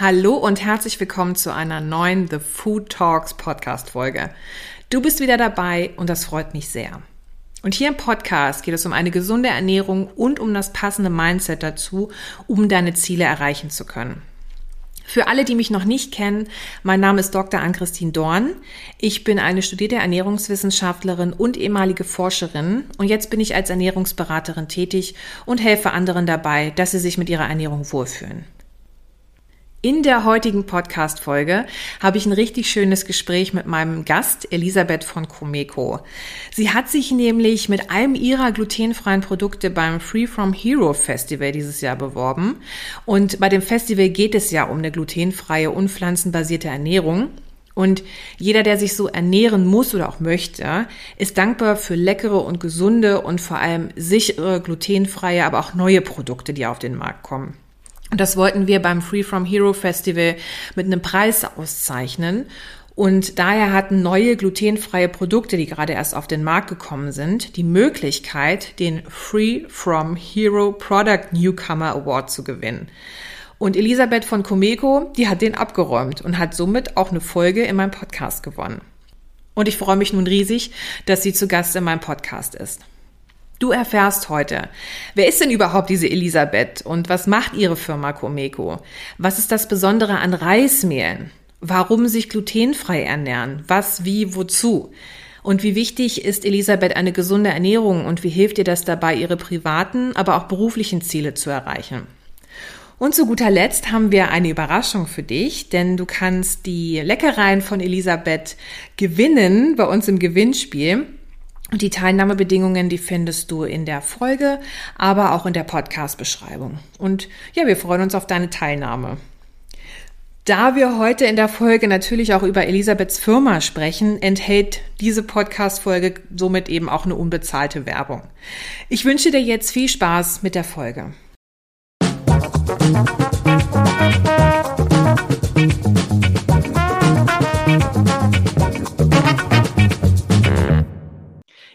Hallo und herzlich willkommen zu einer neuen The Food Talks Podcast Folge. Du bist wieder dabei und das freut mich sehr. Und hier im Podcast geht es um eine gesunde Ernährung und um das passende Mindset dazu, um deine Ziele erreichen zu können. Für alle, die mich noch nicht kennen, mein Name ist Dr. Ann-Christine Dorn. Ich bin eine studierte Ernährungswissenschaftlerin und ehemalige Forscherin und jetzt bin ich als Ernährungsberaterin tätig und helfe anderen dabei, dass sie sich mit ihrer Ernährung wohlfühlen. In der heutigen Podcast-Folge habe ich ein richtig schönes Gespräch mit meinem Gast Elisabeth von Komeko. Sie hat sich nämlich mit einem ihrer glutenfreien Produkte beim Free From Hero Festival dieses Jahr beworben. Und bei dem Festival geht es ja um eine glutenfreie, unpflanzenbasierte Ernährung. Und jeder, der sich so ernähren muss oder auch möchte, ist dankbar für leckere und gesunde und vor allem sichere, glutenfreie, aber auch neue Produkte, die auf den Markt kommen. Und das wollten wir beim Free From Hero Festival mit einem Preis auszeichnen. Und daher hatten neue glutenfreie Produkte, die gerade erst auf den Markt gekommen sind, die Möglichkeit, den Free From Hero Product Newcomer Award zu gewinnen. Und Elisabeth von Comeko, die hat den abgeräumt und hat somit auch eine Folge in meinem Podcast gewonnen. Und ich freue mich nun riesig, dass sie zu Gast in meinem Podcast ist. Du erfährst heute, wer ist denn überhaupt diese Elisabeth und was macht ihre Firma Comeko? Was ist das Besondere an Reismehlen? Warum sich glutenfrei ernähren? Was, wie, wozu? Und wie wichtig ist Elisabeth eine gesunde Ernährung und wie hilft ihr das dabei, ihre privaten, aber auch beruflichen Ziele zu erreichen? Und zu guter Letzt haben wir eine Überraschung für dich, denn du kannst die Leckereien von Elisabeth gewinnen bei uns im Gewinnspiel. Und die Teilnahmebedingungen, die findest du in der Folge, aber auch in der Podcast-Beschreibung. Und ja, wir freuen uns auf deine Teilnahme. Da wir heute in der Folge natürlich auch über Elisabeths Firma sprechen, enthält diese Podcast-Folge somit eben auch eine unbezahlte Werbung. Ich wünsche dir jetzt viel Spaß mit der Folge.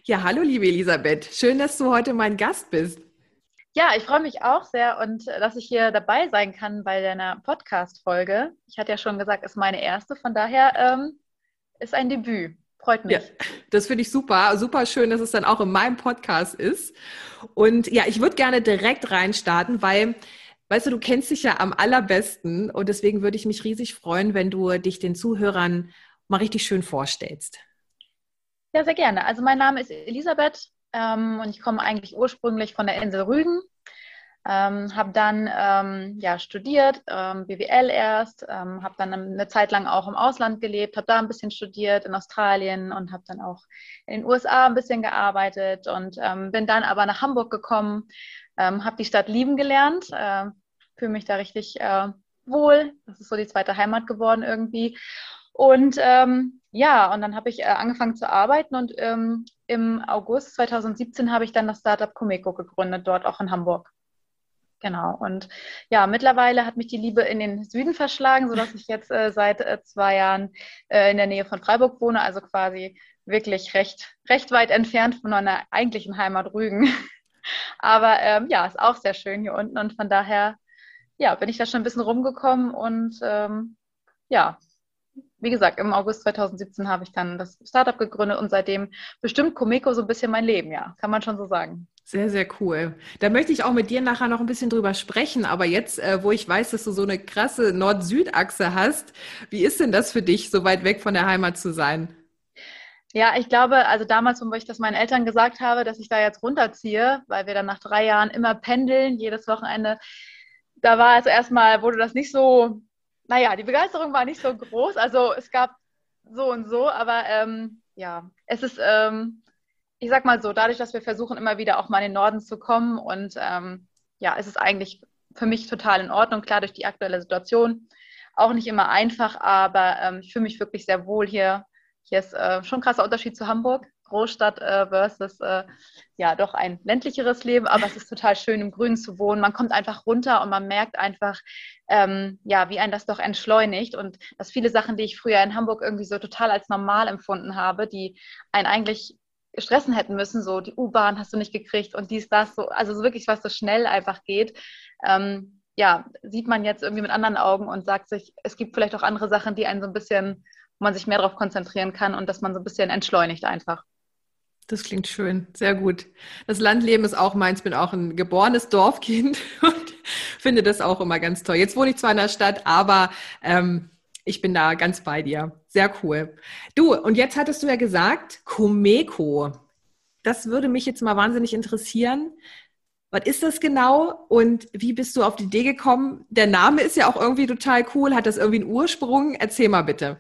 Ja, hallo liebe Elisabeth. Schön, dass du heute mein Gast bist. Ja, ich freue mich auch sehr und äh, dass ich hier dabei sein kann bei deiner Podcast-Folge. Ich hatte ja schon gesagt, es ist meine erste, von daher ähm, ist ein Debüt. Freut mich. Ja, das finde ich super. Super schön, dass es dann auch in meinem Podcast ist. Und ja, ich würde gerne direkt reinstarten, weil, weißt du, du kennst dich ja am allerbesten und deswegen würde ich mich riesig freuen, wenn du dich den Zuhörern mal richtig schön vorstellst. Ja, sehr gerne. Also mein Name ist Elisabeth ähm, und ich komme eigentlich ursprünglich von der Insel Rügen. Ähm, habe dann ähm, ja, studiert, ähm, BWL erst, ähm, habe dann eine Zeit lang auch im Ausland gelebt, habe da ein bisschen studiert in Australien und habe dann auch in den USA ein bisschen gearbeitet und ähm, bin dann aber nach Hamburg gekommen, habe die Stadt lieben gelernt, äh, fühle mich da richtig äh, wohl. Das ist so die zweite Heimat geworden irgendwie und ähm, ja, und dann habe ich äh, angefangen zu arbeiten und ähm, im August 2017 habe ich dann das Startup Comeco gegründet, dort auch in Hamburg. Genau. Und ja, mittlerweile hat mich die Liebe in den Süden verschlagen, sodass ich jetzt äh, seit äh, zwei Jahren äh, in der Nähe von Freiburg wohne, also quasi wirklich recht, recht weit entfernt von meiner eigentlichen Heimat Rügen. Aber ähm, ja, ist auch sehr schön hier unten und von daher ja, bin ich da schon ein bisschen rumgekommen und ähm, ja, wie gesagt, im August 2017 habe ich dann das Startup gegründet und seitdem bestimmt Comeco so ein bisschen mein Leben, ja, kann man schon so sagen. Sehr, sehr cool. Da möchte ich auch mit dir nachher noch ein bisschen drüber sprechen. Aber jetzt, äh, wo ich weiß, dass du so eine krasse Nord-Süd-Achse hast, wie ist denn das für dich, so weit weg von der Heimat zu sein? Ja, ich glaube, also damals, wo ich das meinen Eltern gesagt habe, dass ich da jetzt runterziehe, weil wir dann nach drei Jahren immer pendeln, jedes Wochenende, da war es erstmal, wurde das nicht so naja, die Begeisterung war nicht so groß. Also es gab so und so, aber ähm, ja, es ist, ähm, ich sag mal so, dadurch, dass wir versuchen, immer wieder auch mal in den Norden zu kommen und ähm, ja, es ist eigentlich für mich total in Ordnung, klar durch die aktuelle Situation. Auch nicht immer einfach, aber ähm, ich fühle mich wirklich sehr wohl hier. Hier ist äh, schon ein krasser Unterschied zu Hamburg. Großstadt äh, versus äh, ja doch ein ländlicheres Leben, aber es ist total schön im Grünen zu wohnen. Man kommt einfach runter und man merkt einfach, ähm, ja, wie ein das doch entschleunigt und dass viele Sachen, die ich früher in Hamburg irgendwie so total als normal empfunden habe, die einen eigentlich stressen hätten müssen, so die U-Bahn hast du nicht gekriegt und dies, das, so, also so wirklich, was so schnell einfach geht. Ähm, ja, sieht man jetzt irgendwie mit anderen Augen und sagt sich, es gibt vielleicht auch andere Sachen, die einen so ein bisschen, wo man sich mehr darauf konzentrieren kann und dass man so ein bisschen entschleunigt einfach. Das klingt schön, sehr gut. Das Landleben ist auch meins, bin auch ein geborenes Dorfkind und finde das auch immer ganz toll. Jetzt wohne ich zwar in der Stadt, aber ähm, ich bin da ganz bei dir. Sehr cool. Du, und jetzt hattest du ja gesagt, Komeko. Das würde mich jetzt mal wahnsinnig interessieren. Was ist das genau und wie bist du auf die Idee gekommen? Der Name ist ja auch irgendwie total cool. Hat das irgendwie einen Ursprung? Erzähl mal bitte.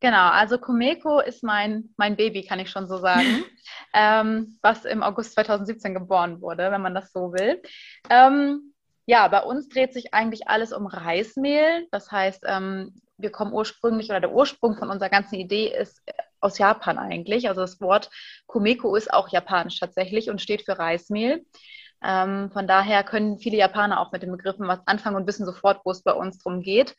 Genau, also Komeko ist mein, mein Baby, kann ich schon so sagen, ähm, was im August 2017 geboren wurde, wenn man das so will. Ähm, ja, bei uns dreht sich eigentlich alles um Reismehl. Das heißt, ähm, wir kommen ursprünglich oder der Ursprung von unserer ganzen Idee ist aus Japan eigentlich. Also das Wort Komeko ist auch japanisch tatsächlich und steht für Reismehl. Ähm, von daher können viele Japaner auch mit den Begriffen was anfangen und wissen sofort, wo es bei uns drum geht.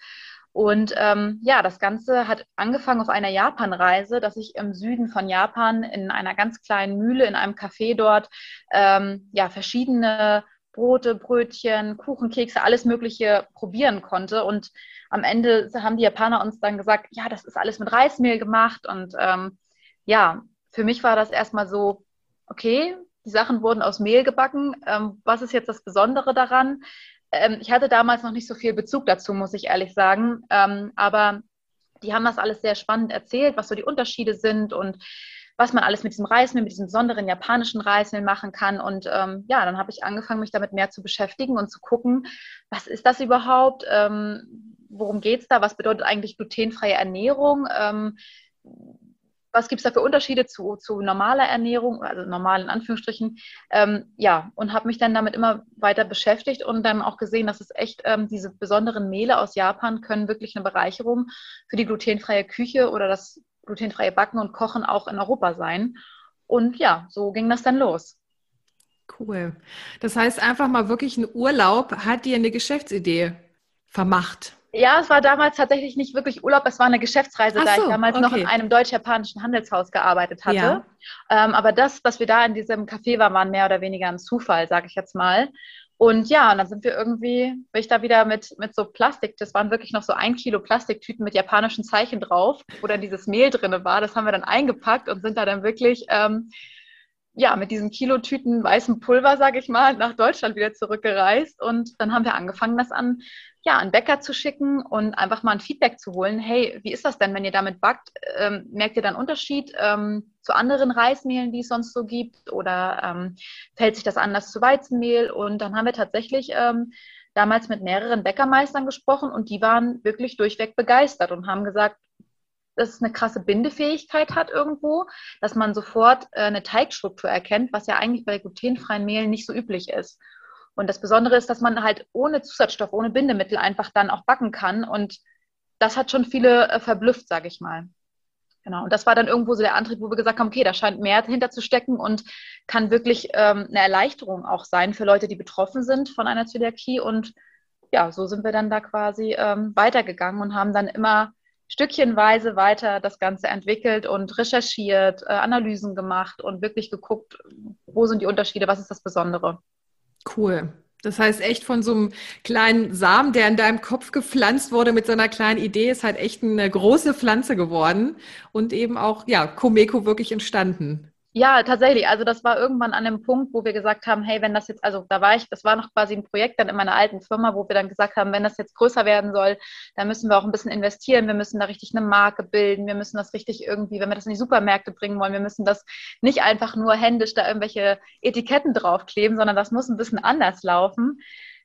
Und ähm, ja, das Ganze hat angefangen auf einer Japanreise, dass ich im Süden von Japan in einer ganz kleinen Mühle, in einem Café dort, ähm, ja, verschiedene Brote, Brötchen, Kuchen, Kekse, alles Mögliche probieren konnte. Und am Ende haben die Japaner uns dann gesagt, ja, das ist alles mit Reismehl gemacht. Und ähm, ja, für mich war das erstmal so, okay, die Sachen wurden aus Mehl gebacken. Ähm, was ist jetzt das Besondere daran? Ähm, ich hatte damals noch nicht so viel Bezug dazu, muss ich ehrlich sagen. Ähm, aber die haben das alles sehr spannend erzählt, was so die Unterschiede sind und was man alles mit diesem Reismehl, mit diesem besonderen japanischen Reismehl machen kann. Und ähm, ja, dann habe ich angefangen, mich damit mehr zu beschäftigen und zu gucken, was ist das überhaupt? Ähm, worum geht es da? Was bedeutet eigentlich glutenfreie Ernährung? Was gibt es da für Unterschiede zu, zu normaler Ernährung, also normal in Anführungsstrichen, ähm, ja, und habe mich dann damit immer weiter beschäftigt und dann auch gesehen, dass es echt ähm, diese besonderen Mehle aus Japan können wirklich eine Bereicherung für die glutenfreie Küche oder das glutenfreie Backen und Kochen auch in Europa sein. Und ja, so ging das dann los. Cool. Das heißt, einfach mal wirklich ein Urlaub hat dir eine Geschäftsidee vermacht. Ja, es war damals tatsächlich nicht wirklich Urlaub, es war eine Geschäftsreise, so, da ich damals okay. noch in einem deutsch-japanischen Handelshaus gearbeitet hatte. Ja. Ähm, aber das, dass wir da in diesem Café waren, war mehr oder weniger ein Zufall, sage ich jetzt mal. Und ja, und dann sind wir irgendwie, bin ich da wieder mit, mit so Plastik, das waren wirklich noch so ein Kilo Plastiktüten mit japanischen Zeichen drauf, wo dann dieses Mehl drin war. Das haben wir dann eingepackt und sind da dann wirklich ähm, ja, mit diesen Kilotüten weißem Pulver, sage ich mal, nach Deutschland wieder zurückgereist. Und dann haben wir angefangen, das an, ja, an Bäcker zu schicken und einfach mal ein Feedback zu holen. Hey, wie ist das denn, wenn ihr damit backt? Ähm, merkt ihr dann Unterschied ähm, zu anderen Reismehlen, die es sonst so gibt? Oder ähm, fällt sich das anders zu Weizenmehl? Und dann haben wir tatsächlich ähm, damals mit mehreren Bäckermeistern gesprochen und die waren wirklich durchweg begeistert und haben gesagt, dass es eine krasse Bindefähigkeit hat irgendwo, dass man sofort äh, eine Teigstruktur erkennt, was ja eigentlich bei glutenfreien Mehlen nicht so üblich ist. Und das Besondere ist, dass man halt ohne Zusatzstoff, ohne Bindemittel einfach dann auch backen kann. Und das hat schon viele äh, verblüfft, sage ich mal. Genau. Und das war dann irgendwo so der Antrieb, wo wir gesagt haben, okay, da scheint mehr hinter zu stecken und kann wirklich ähm, eine Erleichterung auch sein für Leute, die betroffen sind von einer Zöliakie. Und ja, so sind wir dann da quasi ähm, weitergegangen und haben dann immer stückchenweise weiter das Ganze entwickelt und recherchiert, äh, Analysen gemacht und wirklich geguckt, wo sind die Unterschiede, was ist das Besondere. Cool. Das heißt, echt von so einem kleinen Samen, der in deinem Kopf gepflanzt wurde mit so einer kleinen Idee, ist halt echt eine große Pflanze geworden und eben auch, ja, Komeko wirklich entstanden. Ja, tatsächlich. Also das war irgendwann an dem Punkt, wo wir gesagt haben, hey, wenn das jetzt, also da war ich, das war noch quasi ein Projekt dann in meiner alten Firma, wo wir dann gesagt haben, wenn das jetzt größer werden soll, dann müssen wir auch ein bisschen investieren, wir müssen da richtig eine Marke bilden, wir müssen das richtig irgendwie, wenn wir das in die Supermärkte bringen wollen, wir müssen das nicht einfach nur händisch da irgendwelche Etiketten draufkleben, sondern das muss ein bisschen anders laufen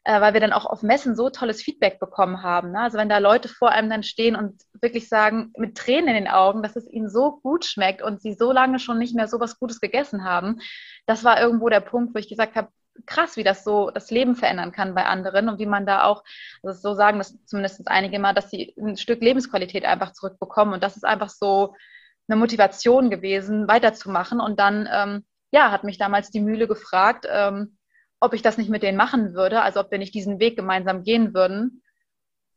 äh, weil wir dann auch auf Messen so tolles Feedback bekommen haben. Ne? Also wenn da Leute vor einem dann stehen und wirklich sagen, mit Tränen in den Augen, dass es ihnen so gut schmeckt und sie so lange schon nicht mehr so was Gutes gegessen haben, das war irgendwo der Punkt, wo ich gesagt habe, krass, wie das so das Leben verändern kann bei anderen und wie man da auch, also so sagen das zumindest einige mal, dass sie ein Stück Lebensqualität einfach zurückbekommen und das ist einfach so eine Motivation gewesen, weiterzumachen und dann, ähm, ja, hat mich damals die Mühle gefragt, ähm, ob ich das nicht mit denen machen würde, also ob wir nicht diesen Weg gemeinsam gehen würden.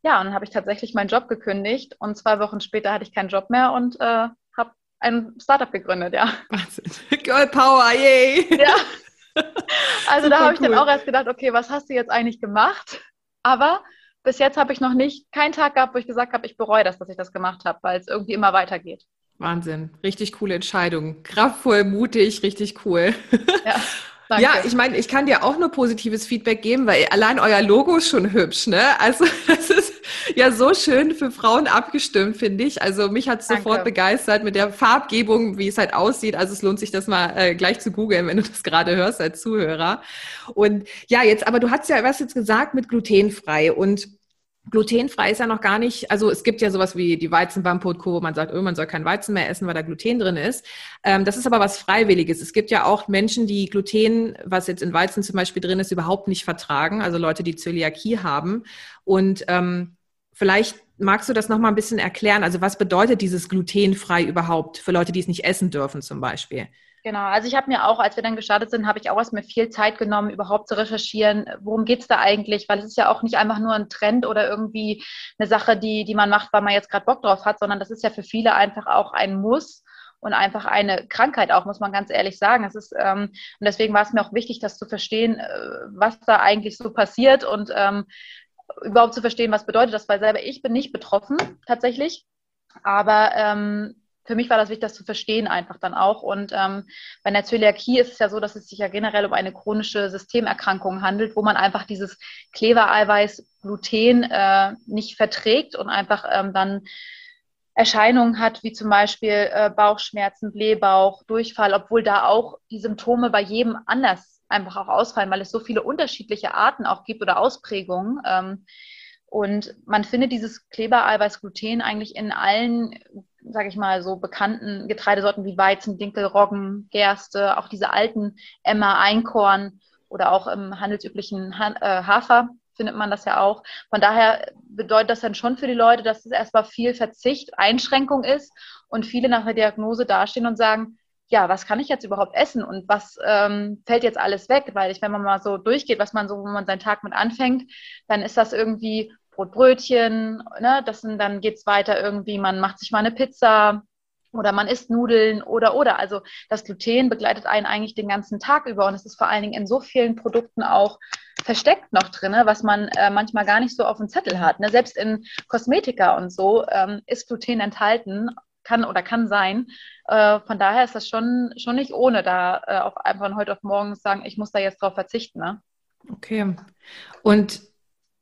Ja, und dann habe ich tatsächlich meinen Job gekündigt und zwei Wochen später hatte ich keinen Job mehr und äh, habe ein Startup gegründet, ja. Wahnsinn. Girl Power, yay! Ja. Also da habe ich cool. dann auch erst gedacht, okay, was hast du jetzt eigentlich gemacht? Aber bis jetzt habe ich noch nicht keinen Tag gehabt, wo ich gesagt habe, ich bereue das, dass ich das gemacht habe, weil es irgendwie immer weitergeht. Wahnsinn. Richtig coole Entscheidung. Kraftvoll, mutig, richtig cool. Ja. Danke. Ja, ich meine, ich kann dir auch nur positives Feedback geben, weil allein euer Logo ist schon hübsch, ne? Also das ist ja so schön für Frauen abgestimmt, finde ich. Also mich hat es sofort begeistert mit der Farbgebung, wie es halt aussieht. Also es lohnt sich das mal äh, gleich zu googeln, wenn du das gerade hörst als Zuhörer. Und ja, jetzt, aber du hast ja was jetzt gesagt mit glutenfrei und Glutenfrei ist ja noch gar nicht, also es gibt ja sowas wie die Weizenbump Co., wo man sagt, oh, man soll kein Weizen mehr essen, weil da Gluten drin ist. Ähm, das ist aber was Freiwilliges. Es gibt ja auch Menschen, die Gluten, was jetzt in Weizen zum Beispiel drin ist, überhaupt nicht vertragen, also Leute, die Zöliakie haben. Und ähm, vielleicht magst du das nochmal ein bisschen erklären. Also was bedeutet dieses glutenfrei überhaupt für Leute, die es nicht essen dürfen zum Beispiel? Genau, also ich habe mir auch, als wir dann gestartet sind, habe ich auch erstmal viel Zeit genommen, überhaupt zu recherchieren, worum geht es da eigentlich, weil es ist ja auch nicht einfach nur ein Trend oder irgendwie eine Sache, die, die man macht, weil man jetzt gerade Bock drauf hat, sondern das ist ja für viele einfach auch ein Muss und einfach eine Krankheit auch, muss man ganz ehrlich sagen. Es ist, ähm, und deswegen war es mir auch wichtig, das zu verstehen, äh, was da eigentlich so passiert und ähm, überhaupt zu verstehen, was bedeutet das, weil selber ich bin nicht betroffen tatsächlich. Aber ähm, für mich war das wichtig, das zu verstehen einfach dann auch. Und ähm, bei einer Zöliakie ist es ja so, dass es sich ja generell um eine chronische Systemerkrankung handelt, wo man einfach dieses Klebereiweiß Gluten äh, nicht verträgt und einfach ähm, dann Erscheinungen hat, wie zum Beispiel äh, Bauchschmerzen, Blähbauch, Durchfall, obwohl da auch die Symptome bei jedem anders einfach auch ausfallen, weil es so viele unterschiedliche Arten auch gibt oder Ausprägungen. Ähm, und man findet dieses Klebereiweiß Gluten eigentlich in allen sage ich mal, so bekannten Getreidesorten wie Weizen, Dinkel, Roggen, Gerste, auch diese alten Emmer, Einkorn oder auch im handelsüblichen ha äh, Hafer findet man das ja auch. Von daher bedeutet das dann schon für die Leute, dass es erstmal viel Verzicht, Einschränkung ist und viele nach der Diagnose dastehen und sagen, ja, was kann ich jetzt überhaupt essen und was ähm, fällt jetzt alles weg? Weil ich, wenn man mal so durchgeht, was man so, wo man seinen Tag mit anfängt, dann ist das irgendwie Brot, Brötchen, ne? das sind, dann geht's weiter irgendwie, man macht sich mal eine Pizza oder man isst Nudeln oder oder. Also das Gluten begleitet einen eigentlich den ganzen Tag über und es ist vor allen Dingen in so vielen Produkten auch versteckt noch drin, was man äh, manchmal gar nicht so auf dem Zettel hat. Ne? Selbst in Kosmetika und so ähm, ist Gluten enthalten, kann oder kann sein. Äh, von daher ist das schon, schon nicht ohne, da äh, auch einfach von heute auf morgen sagen, ich muss da jetzt drauf verzichten. Ne? Okay. Und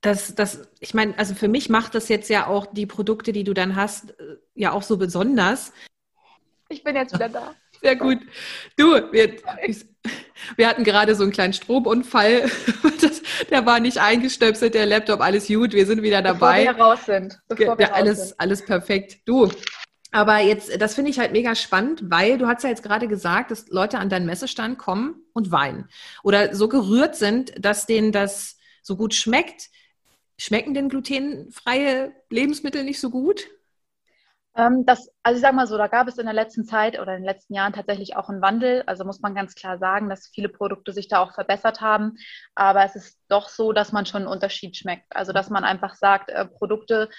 das, das, ich meine, also für mich macht das jetzt ja auch die Produkte, die du dann hast, äh, ja auch so besonders. Ich bin jetzt wieder da. Sehr gut. Du, wir, wir hatten gerade so einen kleinen Stromunfall. Das, der war nicht eingestöpselt, der Laptop, alles gut. Wir sind wieder dabei. Bevor wir raus sind. Bevor wir ja, alles, sind. alles perfekt. Du, aber jetzt, das finde ich halt mega spannend, weil du hast ja jetzt gerade gesagt, dass Leute an deinen Messestand kommen und weinen oder so gerührt sind, dass denen das so gut schmeckt. Schmecken denn glutenfreie Lebensmittel nicht so gut? Ähm, das, also ich sage mal so, da gab es in der letzten Zeit oder in den letzten Jahren tatsächlich auch einen Wandel. Also muss man ganz klar sagen, dass viele Produkte sich da auch verbessert haben. Aber es ist doch so, dass man schon einen Unterschied schmeckt. Also dass man einfach sagt, äh, Produkte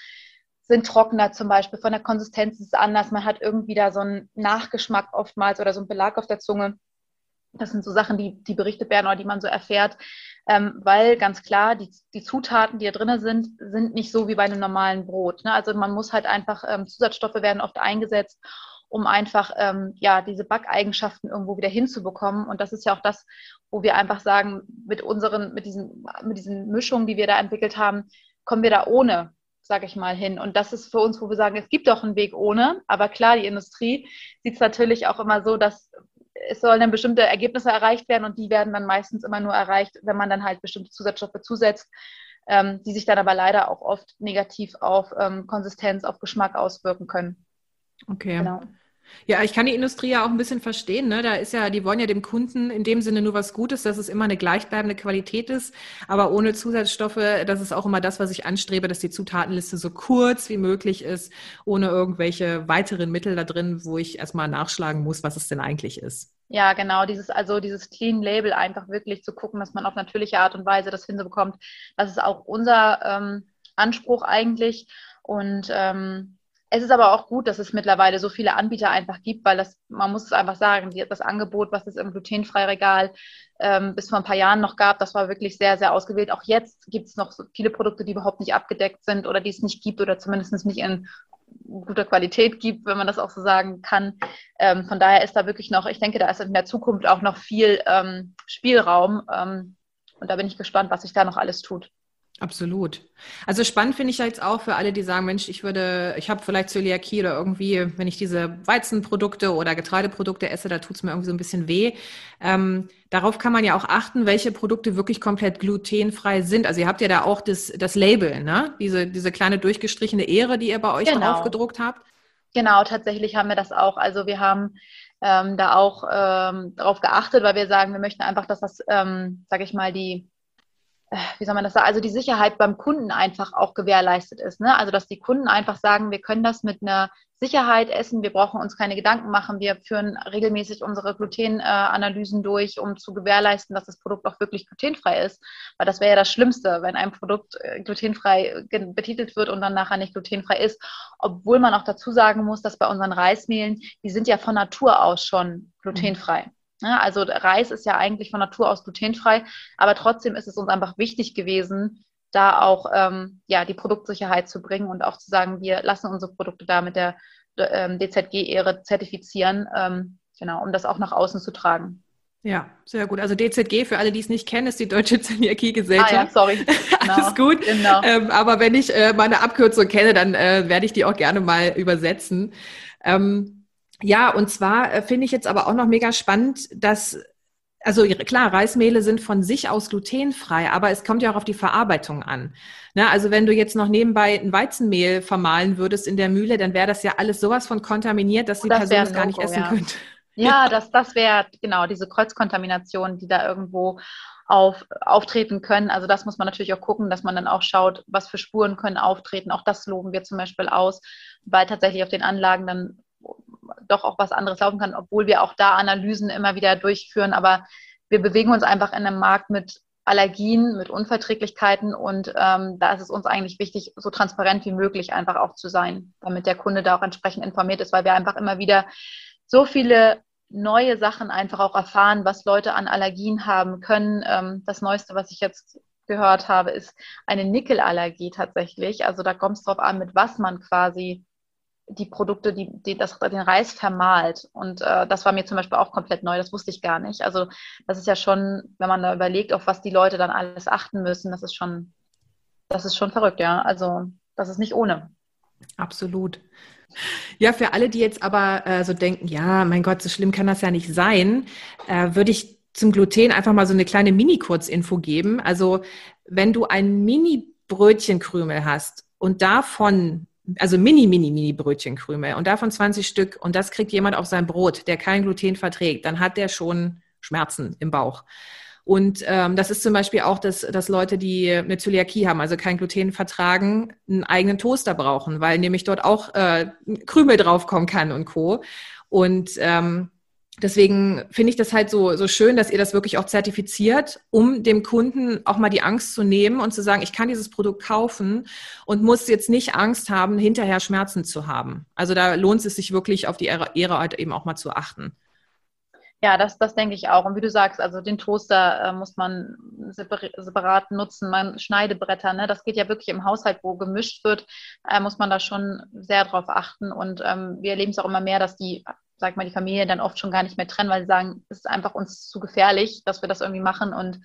sind trockener zum Beispiel, von der Konsistenz ist es anders. Man hat irgendwie da so einen Nachgeschmack oftmals oder so einen Belag auf der Zunge. Das sind so Sachen, die, die berichtet werden oder die man so erfährt, ähm, weil ganz klar, die, die Zutaten, die da drin sind, sind nicht so wie bei einem normalen Brot. Ne? Also man muss halt einfach, ähm, Zusatzstoffe werden oft eingesetzt, um einfach ähm, ja diese Backeigenschaften irgendwo wieder hinzubekommen. Und das ist ja auch das, wo wir einfach sagen, mit unseren, mit diesen, mit diesen Mischungen, die wir da entwickelt haben, kommen wir da ohne sage ich mal, hin. Und das ist für uns, wo wir sagen, es gibt doch einen Weg ohne. Aber klar, die Industrie sieht es natürlich auch immer so, dass es sollen dann bestimmte Ergebnisse erreicht werden und die werden dann meistens immer nur erreicht, wenn man dann halt bestimmte Zusatzstoffe zusetzt, ähm, die sich dann aber leider auch oft negativ auf ähm, Konsistenz, auf Geschmack auswirken können. Okay. Genau. Ja, ich kann die Industrie ja auch ein bisschen verstehen. Ne? Da ist ja, die wollen ja dem Kunden in dem Sinne nur was Gutes, dass es immer eine gleichbleibende Qualität ist, aber ohne Zusatzstoffe. Das ist auch immer das, was ich anstrebe, dass die Zutatenliste so kurz wie möglich ist, ohne irgendwelche weiteren Mittel da drin, wo ich erstmal nachschlagen muss, was es denn eigentlich ist. Ja, genau, dieses, also dieses Clean Label einfach wirklich zu gucken, dass man auf natürliche Art und Weise das hinbekommt. Das ist auch unser ähm, Anspruch eigentlich. Und ähm, es ist aber auch gut, dass es mittlerweile so viele Anbieter einfach gibt, weil das, man muss es einfach sagen, das Angebot, was es im Glutenfreiregal ähm, bis vor ein paar Jahren noch gab, das war wirklich sehr, sehr ausgewählt. Auch jetzt gibt es noch so viele Produkte, die überhaupt nicht abgedeckt sind oder die es nicht gibt oder zumindest nicht in guter Qualität gibt, wenn man das auch so sagen kann. Ähm, von daher ist da wirklich noch, ich denke, da ist in der Zukunft auch noch viel ähm, Spielraum. Ähm, und da bin ich gespannt, was sich da noch alles tut. Absolut. Also spannend finde ich jetzt auch für alle, die sagen, Mensch, ich würde, ich habe vielleicht Zöliakie oder irgendwie, wenn ich diese Weizenprodukte oder Getreideprodukte esse, da tut es mir irgendwie so ein bisschen weh. Ähm, darauf kann man ja auch achten, welche Produkte wirklich komplett glutenfrei sind. Also ihr habt ja da auch das, das Label, ne? Diese, diese kleine durchgestrichene Ehre, die ihr bei euch genau. drauf gedruckt habt. Genau, tatsächlich haben wir das auch. Also wir haben ähm, da auch ähm, darauf geachtet, weil wir sagen, wir möchten einfach, dass das, ähm, sage ich mal, die wie soll man das sagen, also die Sicherheit beim Kunden einfach auch gewährleistet ist. Ne? Also dass die Kunden einfach sagen, wir können das mit einer Sicherheit essen, wir brauchen uns keine Gedanken machen, wir führen regelmäßig unsere Glutenanalysen durch, um zu gewährleisten, dass das Produkt auch wirklich glutenfrei ist. Weil das wäre ja das Schlimmste, wenn ein Produkt äh, glutenfrei betitelt wird und dann nachher nicht glutenfrei ist. Obwohl man auch dazu sagen muss, dass bei unseren Reismehlen, die sind ja von Natur aus schon glutenfrei. Ja, also Reis ist ja eigentlich von Natur aus glutenfrei, aber trotzdem ist es uns einfach wichtig gewesen, da auch ähm, ja, die Produktsicherheit zu bringen und auch zu sagen, wir lassen unsere Produkte da mit der ähm, DZG-Ehre zertifizieren, ähm, genau, um das auch nach außen zu tragen. Ja, sehr gut. Also DZG, für alle, die es nicht kennen, ist die Deutsche Zöliakie-Gesellschaft. Ah, ja, sorry. Genau. Alles gut. Genau. Ähm, aber wenn ich äh, meine Abkürzung kenne, dann äh, werde ich die auch gerne mal übersetzen. Ähm, ja, und zwar äh, finde ich jetzt aber auch noch mega spannend, dass also klar, Reismehle sind von sich aus glutenfrei, aber es kommt ja auch auf die Verarbeitung an. Ne? Also wenn du jetzt noch nebenbei ein Weizenmehl vermahlen würdest in der Mühle, dann wäre das ja alles sowas von kontaminiert, dass die das Person es gar nicht essen ja. könnte. Ja, das, das wäre genau diese Kreuzkontamination, die da irgendwo auf, auftreten können. Also das muss man natürlich auch gucken, dass man dann auch schaut, was für Spuren können auftreten. Auch das loben wir zum Beispiel aus, weil tatsächlich auf den Anlagen dann doch auch was anderes laufen kann, obwohl wir auch da Analysen immer wieder durchführen. Aber wir bewegen uns einfach in einem Markt mit Allergien, mit Unverträglichkeiten und ähm, da ist es uns eigentlich wichtig, so transparent wie möglich einfach auch zu sein, damit der Kunde da auch entsprechend informiert ist, weil wir einfach immer wieder so viele neue Sachen einfach auch erfahren, was Leute an Allergien haben können. Ähm, das Neueste, was ich jetzt gehört habe, ist eine Nickelallergie tatsächlich. Also da kommt es drauf an, mit was man quasi die Produkte, die, die das, den Reis vermahlt. Und äh, das war mir zum Beispiel auch komplett neu, das wusste ich gar nicht. Also das ist ja schon, wenn man da überlegt, auf was die Leute dann alles achten müssen, das ist schon, das ist schon verrückt, ja. Also das ist nicht ohne. Absolut. Ja, für alle, die jetzt aber äh, so denken, ja, mein Gott, so schlimm kann das ja nicht sein, äh, würde ich zum Gluten einfach mal so eine kleine Mini-Kurzinfo geben. Also wenn du ein Mini-Brötchenkrümel hast und davon also mini, mini, mini Brötchenkrümel und davon 20 Stück und das kriegt jemand auf sein Brot, der kein Gluten verträgt, dann hat der schon Schmerzen im Bauch. Und ähm, das ist zum Beispiel auch, dass, dass Leute, die eine Zöliakie haben, also kein Gluten vertragen, einen eigenen Toaster brauchen, weil nämlich dort auch äh, Krümel draufkommen kann und Co. Und ähm, deswegen finde ich das halt so, so schön, dass ihr das wirklich auch zertifiziert, um dem Kunden auch mal die Angst zu nehmen und zu sagen, ich kann dieses Produkt kaufen und muss jetzt nicht Angst haben, hinterher Schmerzen zu haben. Also da lohnt es sich wirklich auf die Ehre halt eben auch mal zu achten. Ja, das, das denke ich auch. Und wie du sagst, also den Toaster äh, muss man separat nutzen, man Schneidebretter, ne? das geht ja wirklich im Haushalt, wo gemischt wird, äh, muss man da schon sehr drauf achten. Und ähm, wir erleben es auch immer mehr, dass die sag mal, die Familie dann oft schon gar nicht mehr trennen, weil sie sagen, es ist einfach uns zu gefährlich, dass wir das irgendwie machen und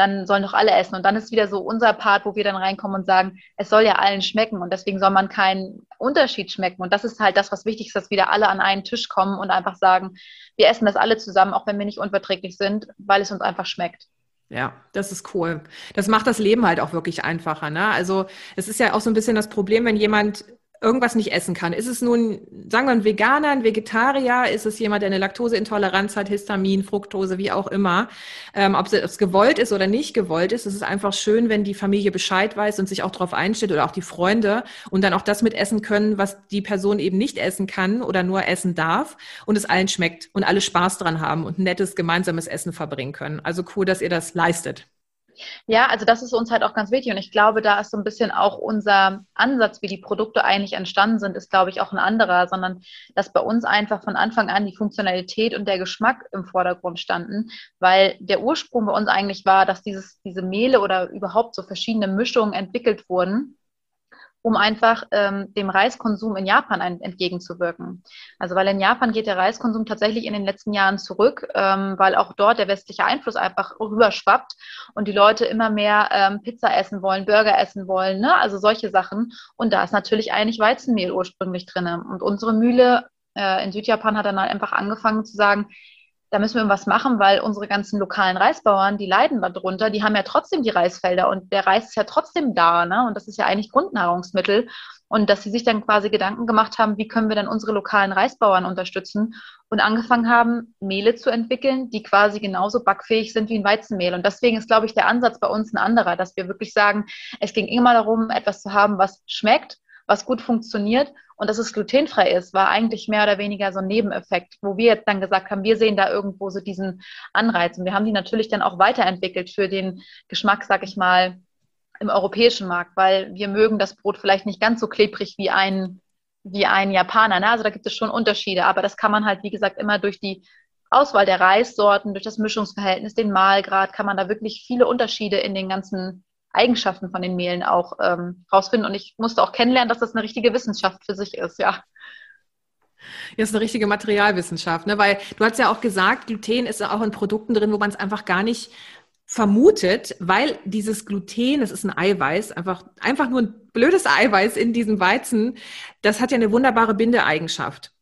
dann sollen doch alle essen. Und dann ist wieder so unser Part, wo wir dann reinkommen und sagen, es soll ja allen schmecken und deswegen soll man keinen Unterschied schmecken. Und das ist halt das, was wichtig ist, dass wieder alle an einen Tisch kommen und einfach sagen, wir essen das alle zusammen, auch wenn wir nicht unverträglich sind, weil es uns einfach schmeckt. Ja, das ist cool. Das macht das Leben halt auch wirklich einfacher. Ne? Also es ist ja auch so ein bisschen das Problem, wenn jemand irgendwas nicht essen kann. Ist es nun, sagen wir, ein Veganer, ein Vegetarier? Ist es jemand, der eine Laktoseintoleranz hat, Histamin, Fructose, wie auch immer? Ähm, ob es gewollt ist oder nicht gewollt ist, es ist einfach schön, wenn die Familie Bescheid weiß und sich auch darauf einstellt oder auch die Freunde und dann auch das mit essen können, was die Person eben nicht essen kann oder nur essen darf und es allen schmeckt und alle Spaß dran haben und ein nettes gemeinsames Essen verbringen können. Also cool, dass ihr das leistet. Ja, also das ist uns halt auch ganz wichtig. Und ich glaube, da ist so ein bisschen auch unser Ansatz, wie die Produkte eigentlich entstanden sind, ist, glaube ich, auch ein anderer, sondern dass bei uns einfach von Anfang an die Funktionalität und der Geschmack im Vordergrund standen, weil der Ursprung bei uns eigentlich war, dass dieses, diese Mehle oder überhaupt so verschiedene Mischungen entwickelt wurden um einfach ähm, dem Reiskonsum in Japan ein, entgegenzuwirken. Also weil in Japan geht der Reiskonsum tatsächlich in den letzten Jahren zurück, ähm, weil auch dort der westliche Einfluss einfach rüberschwappt und die Leute immer mehr ähm, Pizza essen wollen, Burger essen wollen, ne? also solche Sachen. Und da ist natürlich eigentlich Weizenmehl ursprünglich drin. Und unsere Mühle äh, in Südjapan hat dann einfach angefangen zu sagen, da müssen wir was machen, weil unsere ganzen lokalen Reisbauern, die leiden darunter, die haben ja trotzdem die Reisfelder und der Reis ist ja trotzdem da, ne? Und das ist ja eigentlich Grundnahrungsmittel. Und dass sie sich dann quasi Gedanken gemacht haben, wie können wir dann unsere lokalen Reisbauern unterstützen und angefangen haben, Mehle zu entwickeln, die quasi genauso backfähig sind wie ein Weizenmehl. Und deswegen ist, glaube ich, der Ansatz bei uns ein anderer, dass wir wirklich sagen, es ging immer darum, etwas zu haben, was schmeckt, was gut funktioniert und dass es glutenfrei ist, war eigentlich mehr oder weniger so ein Nebeneffekt, wo wir jetzt dann gesagt haben, wir sehen da irgendwo so diesen Anreiz. Und wir haben die natürlich dann auch weiterentwickelt für den Geschmack, sag ich mal, im europäischen Markt, weil wir mögen das Brot vielleicht nicht ganz so klebrig wie ein, wie ein Japaner. Ne? Also da gibt es schon Unterschiede, aber das kann man halt, wie gesagt, immer durch die Auswahl der Reissorten, durch das Mischungsverhältnis, den Mahlgrad, kann man da wirklich viele Unterschiede in den ganzen Eigenschaften von den Mehlen auch ähm, rausfinden. Und ich musste auch kennenlernen, dass das eine richtige Wissenschaft für sich ist, ja. Ja, ist eine richtige Materialwissenschaft, ne? Weil du hast ja auch gesagt, Gluten ist ja auch in Produkten drin, wo man es einfach gar nicht vermutet, weil dieses Gluten, das ist ein Eiweiß, einfach, einfach nur ein blödes Eiweiß in diesem Weizen, das hat ja eine wunderbare Bindeeigenschaft.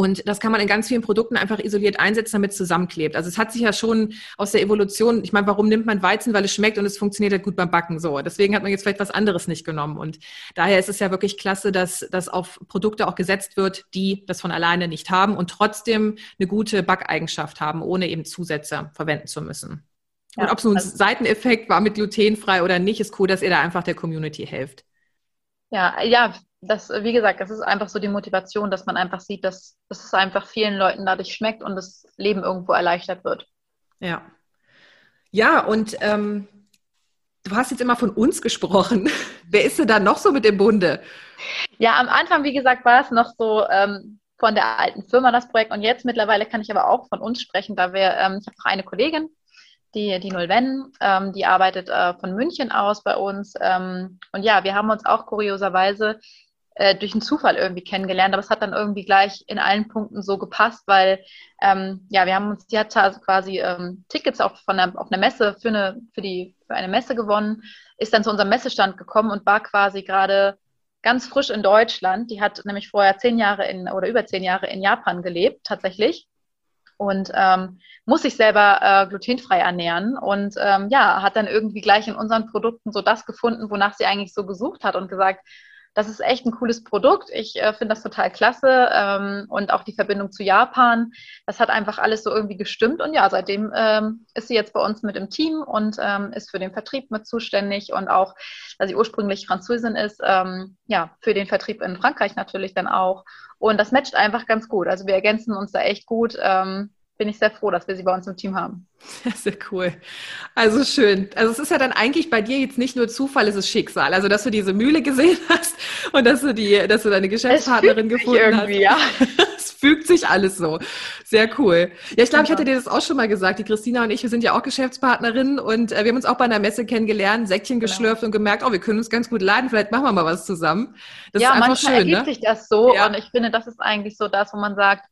Und das kann man in ganz vielen Produkten einfach isoliert einsetzen, damit es zusammenklebt. Also es hat sich ja schon aus der Evolution, ich meine, warum nimmt man Weizen? Weil es schmeckt und es funktioniert halt gut beim Backen. So, deswegen hat man jetzt vielleicht was anderes nicht genommen. Und daher ist es ja wirklich klasse, dass das auf Produkte auch gesetzt wird, die das von alleine nicht haben und trotzdem eine gute Backeigenschaft haben, ohne eben Zusätze verwenden zu müssen. Ja, und ob es nun ein also Seiteneffekt war mit glutenfrei oder nicht, ist cool, dass ihr da einfach der Community helft. Ja, ja, das, wie gesagt, das ist einfach so die Motivation, dass man einfach sieht, dass, dass es einfach vielen Leuten dadurch schmeckt und das Leben irgendwo erleichtert wird. Ja. Ja, und ähm, du hast jetzt immer von uns gesprochen. Wer ist denn da noch so mit dem Bunde? Ja, am Anfang, wie gesagt, war es noch so ähm, von der alten Firma das Projekt und jetzt mittlerweile kann ich aber auch von uns sprechen, da wir, ähm, ich habe noch eine Kollegin, die, die Nulven, ähm, die arbeitet äh, von München aus bei uns. Ähm, und ja, wir haben uns auch kurioserweise äh, durch einen Zufall irgendwie kennengelernt, aber es hat dann irgendwie gleich in allen Punkten so gepasst, weil ähm, ja, wir haben uns, die hat quasi ähm, Tickets auch von einer, auf einer Messe für eine, für die, für eine Messe gewonnen, ist dann zu unserem Messestand gekommen und war quasi gerade ganz frisch in Deutschland. Die hat nämlich vorher zehn Jahre in oder über zehn Jahre in Japan gelebt, tatsächlich. Und ähm, muss sich selber äh, glutenfrei ernähren und ähm, ja, hat dann irgendwie gleich in unseren Produkten so das gefunden, wonach sie eigentlich so gesucht hat und gesagt, das ist echt ein cooles Produkt. Ich äh, finde das total klasse. Ähm, und auch die Verbindung zu Japan, das hat einfach alles so irgendwie gestimmt. Und ja, seitdem ähm, ist sie jetzt bei uns mit im Team und ähm, ist für den Vertrieb mit zuständig und auch, da sie ursprünglich Französin ist, ähm, ja, für den Vertrieb in Frankreich natürlich dann auch. Und das matcht einfach ganz gut. Also wir ergänzen uns da echt gut. Ähm, bin ich sehr froh, dass wir sie bei uns im Team haben. Sehr cool. Also schön. Also es ist ja dann eigentlich bei dir jetzt nicht nur Zufall, es ist Schicksal. Also dass du diese Mühle gesehen hast und dass du die, dass du deine Geschäftspartnerin gefunden hast. Ja. es fügt sich alles so. Sehr cool. Ja, ich glaube, ich hatte dir das auch schon mal gesagt. Die Christina und ich, wir sind ja auch Geschäftspartnerinnen und äh, wir haben uns auch bei einer Messe kennengelernt, Säckchen genau. geschlürft und gemerkt, oh, wir können uns ganz gut leiden. Vielleicht machen wir mal was zusammen. Das ja, ist einfach manchmal schön, ergibt ne? sich das so ja. und ich finde, das ist eigentlich so das, wo man sagt,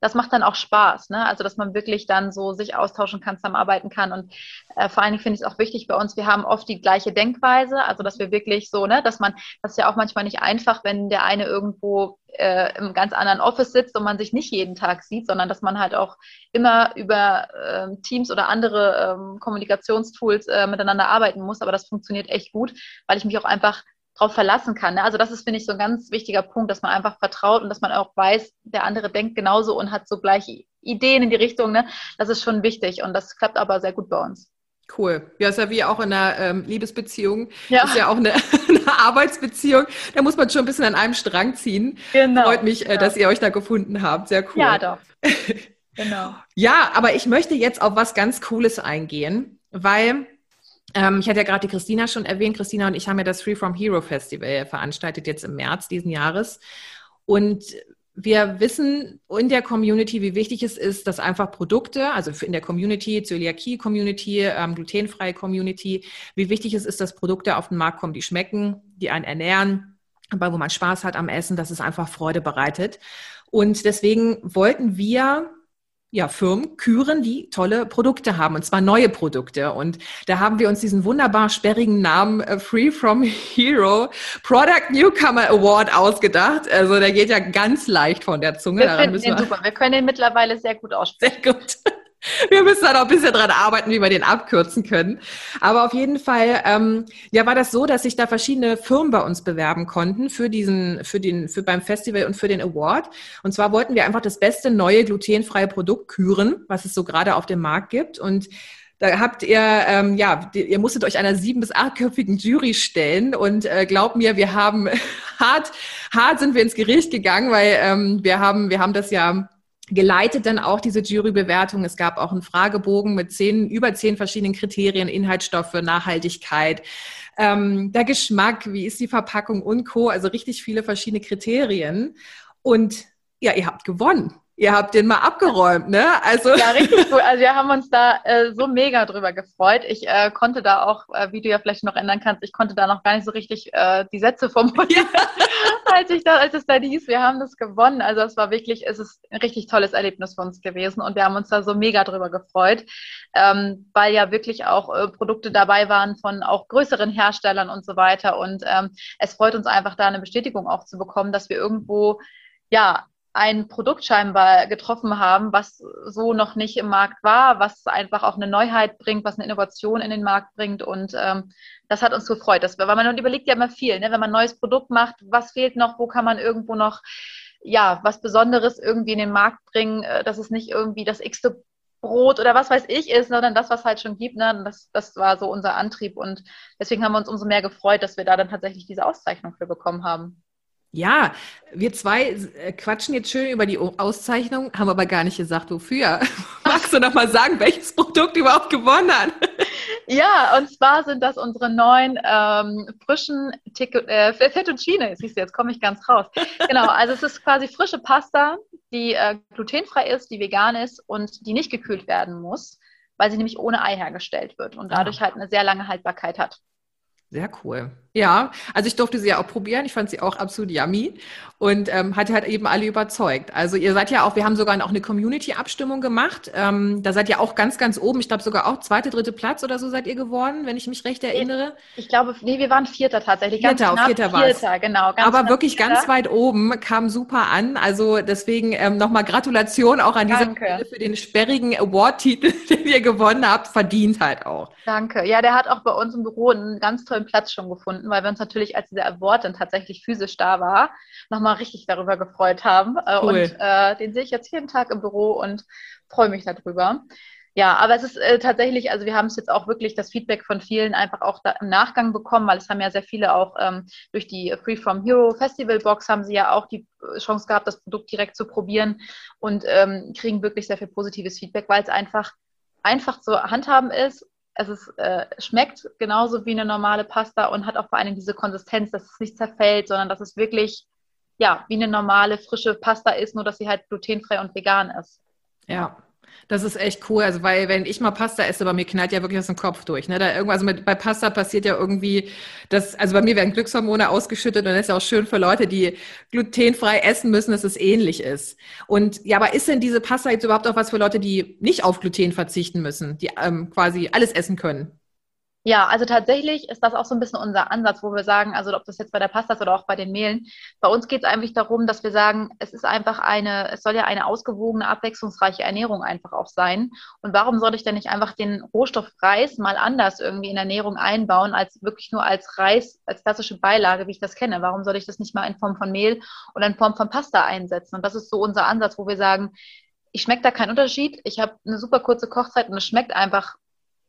das macht dann auch Spaß, ne? Also dass man wirklich dann so sich austauschen kann, zusammenarbeiten kann. Und äh, vor allen Dingen finde ich es auch wichtig bei uns, wir haben oft die gleiche Denkweise, also dass wir wirklich so, ne, dass man, das ist ja auch manchmal nicht einfach, wenn der eine irgendwo äh, im ganz anderen Office sitzt und man sich nicht jeden Tag sieht, sondern dass man halt auch immer über äh, Teams oder andere ähm, Kommunikationstools äh, miteinander arbeiten muss. Aber das funktioniert echt gut, weil ich mich auch einfach drauf verlassen kann. Ne? Also das ist, finde ich, so ein ganz wichtiger Punkt, dass man einfach vertraut und dass man auch weiß, der andere denkt genauso und hat so gleiche Ideen in die Richtung. Ne? Das ist schon wichtig und das klappt aber sehr gut bei uns. Cool. Ja, ist ja wie auch in einer ähm, Liebesbeziehung. Ja. Ist ja auch eine, eine, Arbeitsbeziehung. Da muss man schon ein bisschen an einem Strang ziehen. Genau. Freut mich, äh, dass ihr euch da gefunden habt. Sehr cool. Ja, doch. genau. Ja, aber ich möchte jetzt auf was ganz Cooles eingehen, weil ich hatte ja gerade die Christina schon erwähnt. Christina und ich haben ja das Free From Hero Festival veranstaltet jetzt im März diesen Jahres. Und wir wissen in der Community, wie wichtig es ist, dass einfach Produkte, also in der Community, Zöliakie-Community, ähm, glutenfreie Community, wie wichtig es ist, dass Produkte auf den Markt kommen, die schmecken, die einen ernähren, aber wo man Spaß hat am Essen, dass es einfach Freude bereitet. Und deswegen wollten wir ja, Firmen küren, die tolle Produkte haben, und zwar neue Produkte. Und da haben wir uns diesen wunderbar sperrigen Namen äh, Free From Hero Product Newcomer Award ausgedacht. Also der geht ja ganz leicht von der Zunge. Wir finden den super. Wir können ihn mittlerweile sehr gut aussprechen. Sehr gut. Wir müssen da noch ein bisschen dran arbeiten, wie wir den abkürzen können. Aber auf jeden Fall, ähm, ja, war das so, dass sich da verschiedene Firmen bei uns bewerben konnten für diesen, für den, für beim Festival und für den Award. Und zwar wollten wir einfach das beste neue glutenfreie Produkt küren, was es so gerade auf dem Markt gibt. Und da habt ihr, ähm, ja, ihr musstet euch einer sieben- bis achtköpfigen Jury stellen und äh, glaubt mir, wir haben hart, hart sind wir ins Gericht gegangen, weil ähm, wir haben, wir haben das ja geleitet dann auch diese Jurybewertung. Es gab auch einen Fragebogen mit zehn, über zehn verschiedenen Kriterien, Inhaltsstoffe, Nachhaltigkeit, ähm, der Geschmack, wie ist die Verpackung und Co. Also richtig viele verschiedene Kriterien. Und ja, ihr habt gewonnen. Ihr habt den mal abgeräumt, ne? Also ja, richtig cool. Also wir haben uns da äh, so mega drüber gefreut. Ich äh, konnte da auch, äh, wie du ja vielleicht noch ändern kannst, ich konnte da noch gar nicht so richtig äh, die Sätze formulieren, ja. als ich da, als es da hieß, wir haben das gewonnen. Also es war wirklich, es ist ein richtig tolles Erlebnis für uns gewesen und wir haben uns da so mega drüber gefreut, ähm, weil ja wirklich auch äh, Produkte dabei waren von auch größeren Herstellern und so weiter. Und ähm, es freut uns einfach da eine Bestätigung auch zu bekommen, dass wir irgendwo ja, ein Produkt scheinbar getroffen haben, was so noch nicht im Markt war, was einfach auch eine Neuheit bringt, was eine Innovation in den Markt bringt. Und ähm, das hat uns gefreut. Das, weil man überlegt ja immer viel, ne? wenn man ein neues Produkt macht, was fehlt noch, wo kann man irgendwo noch ja, was Besonderes irgendwie in den Markt bringen, äh, dass es nicht irgendwie das x-te Brot oder was weiß ich ist, sondern das, was halt schon gibt. Ne? Das, das war so unser Antrieb und deswegen haben wir uns umso mehr gefreut, dass wir da dann tatsächlich diese Auszeichnung für bekommen haben. Ja, wir zwei äh, quatschen jetzt schön über die Auszeichnung, haben aber gar nicht gesagt, wofür. Magst du noch mal sagen, welches Produkt überhaupt gewonnen hat? Ja, und zwar sind das unsere neuen ähm, frischen äh, Fettuccine. Siehst du, jetzt komme ich ganz raus. Genau, also es ist quasi frische Pasta, die äh, glutenfrei ist, die vegan ist und die nicht gekühlt werden muss, weil sie nämlich ohne Ei hergestellt wird und dadurch ah. halt eine sehr lange Haltbarkeit hat. Sehr cool. Ja, also ich durfte sie ja auch probieren. Ich fand sie auch absolut yummy und ähm, hatte halt eben alle überzeugt. Also ihr seid ja auch, wir haben sogar auch eine Community-Abstimmung gemacht. Ähm, da seid ihr auch ganz, ganz oben. Ich glaube sogar auch zweite, dritte Platz oder so seid ihr geworden, wenn ich mich recht erinnere. Ich, glaube, nee, wir waren Vierter tatsächlich. Vierter, ganz knapp, Vierter war Vierter, genau. Ganz Aber wirklich Vierter. ganz weit oben, kam super an. Also deswegen ähm, nochmal Gratulation auch an dieser Danke. Stelle für den sperrigen Award-Titel, den ihr gewonnen habt. Verdient halt auch. Danke. Ja, der hat auch bei uns im Büro einen ganz tollen Platz schon gefunden weil wir uns natürlich, als dieser Award dann tatsächlich physisch da war, nochmal richtig darüber gefreut haben. Äh, cool. Und äh, den sehe ich jetzt jeden Tag im Büro und freue mich darüber. Ja, aber es ist äh, tatsächlich, also wir haben es jetzt auch wirklich das Feedback von vielen einfach auch im Nachgang bekommen, weil es haben ja sehr viele auch ähm, durch die Free From Hero Festival Box haben sie ja auch die Chance gehabt, das Produkt direkt zu probieren und ähm, kriegen wirklich sehr viel positives Feedback, weil es einfach einfach zu handhaben ist es ist, äh, schmeckt genauso wie eine normale Pasta und hat auch vor allem diese Konsistenz, dass es nicht zerfällt, sondern dass es wirklich ja, wie eine normale frische Pasta ist, nur dass sie halt glutenfrei und vegan ist. Ja, das ist echt cool. Also, weil, wenn ich mal Pasta esse, bei mir knallt ja wirklich aus dem Kopf durch. Ne? Da irgendwas, also mit, bei Pasta passiert ja irgendwie, dass, also bei mir werden Glückshormone ausgeschüttet und das ist ja auch schön für Leute, die glutenfrei essen müssen, dass es ähnlich ist. Und ja, aber ist denn diese Pasta jetzt überhaupt auch was für Leute, die nicht auf Gluten verzichten müssen, die ähm, quasi alles essen können? Ja, also tatsächlich ist das auch so ein bisschen unser Ansatz, wo wir sagen, also ob das jetzt bei der Pasta ist oder auch bei den Mehlen, bei uns geht es eigentlich darum, dass wir sagen, es ist einfach eine, es soll ja eine ausgewogene, abwechslungsreiche Ernährung einfach auch sein. Und warum soll ich denn nicht einfach den Rohstoff Reis mal anders irgendwie in Ernährung einbauen, als wirklich nur als Reis, als klassische Beilage, wie ich das kenne? Warum soll ich das nicht mal in Form von Mehl oder in Form von Pasta einsetzen? Und das ist so unser Ansatz, wo wir sagen, ich schmecke da keinen Unterschied. Ich habe eine super kurze Kochzeit und es schmeckt einfach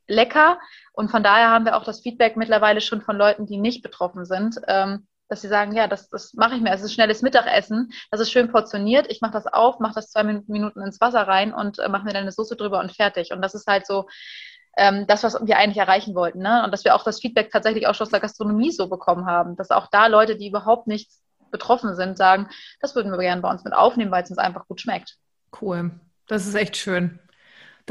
lecker. Und von daher haben wir auch das Feedback mittlerweile schon von Leuten, die nicht betroffen sind, ähm, dass sie sagen, ja, das, das mache ich mir. Es ist schnelles Mittagessen, das ist schön portioniert. Ich mache das auf, mache das zwei Minuten ins Wasser rein und äh, mache mir dann eine Soße drüber und fertig. Und das ist halt so, ähm, das, was wir eigentlich erreichen wollten. Ne? Und dass wir auch das Feedback tatsächlich auch schon aus der Gastronomie so bekommen haben, dass auch da Leute, die überhaupt nicht betroffen sind, sagen, das würden wir gerne bei uns mit aufnehmen, weil es uns einfach gut schmeckt. Cool. Das ist echt schön.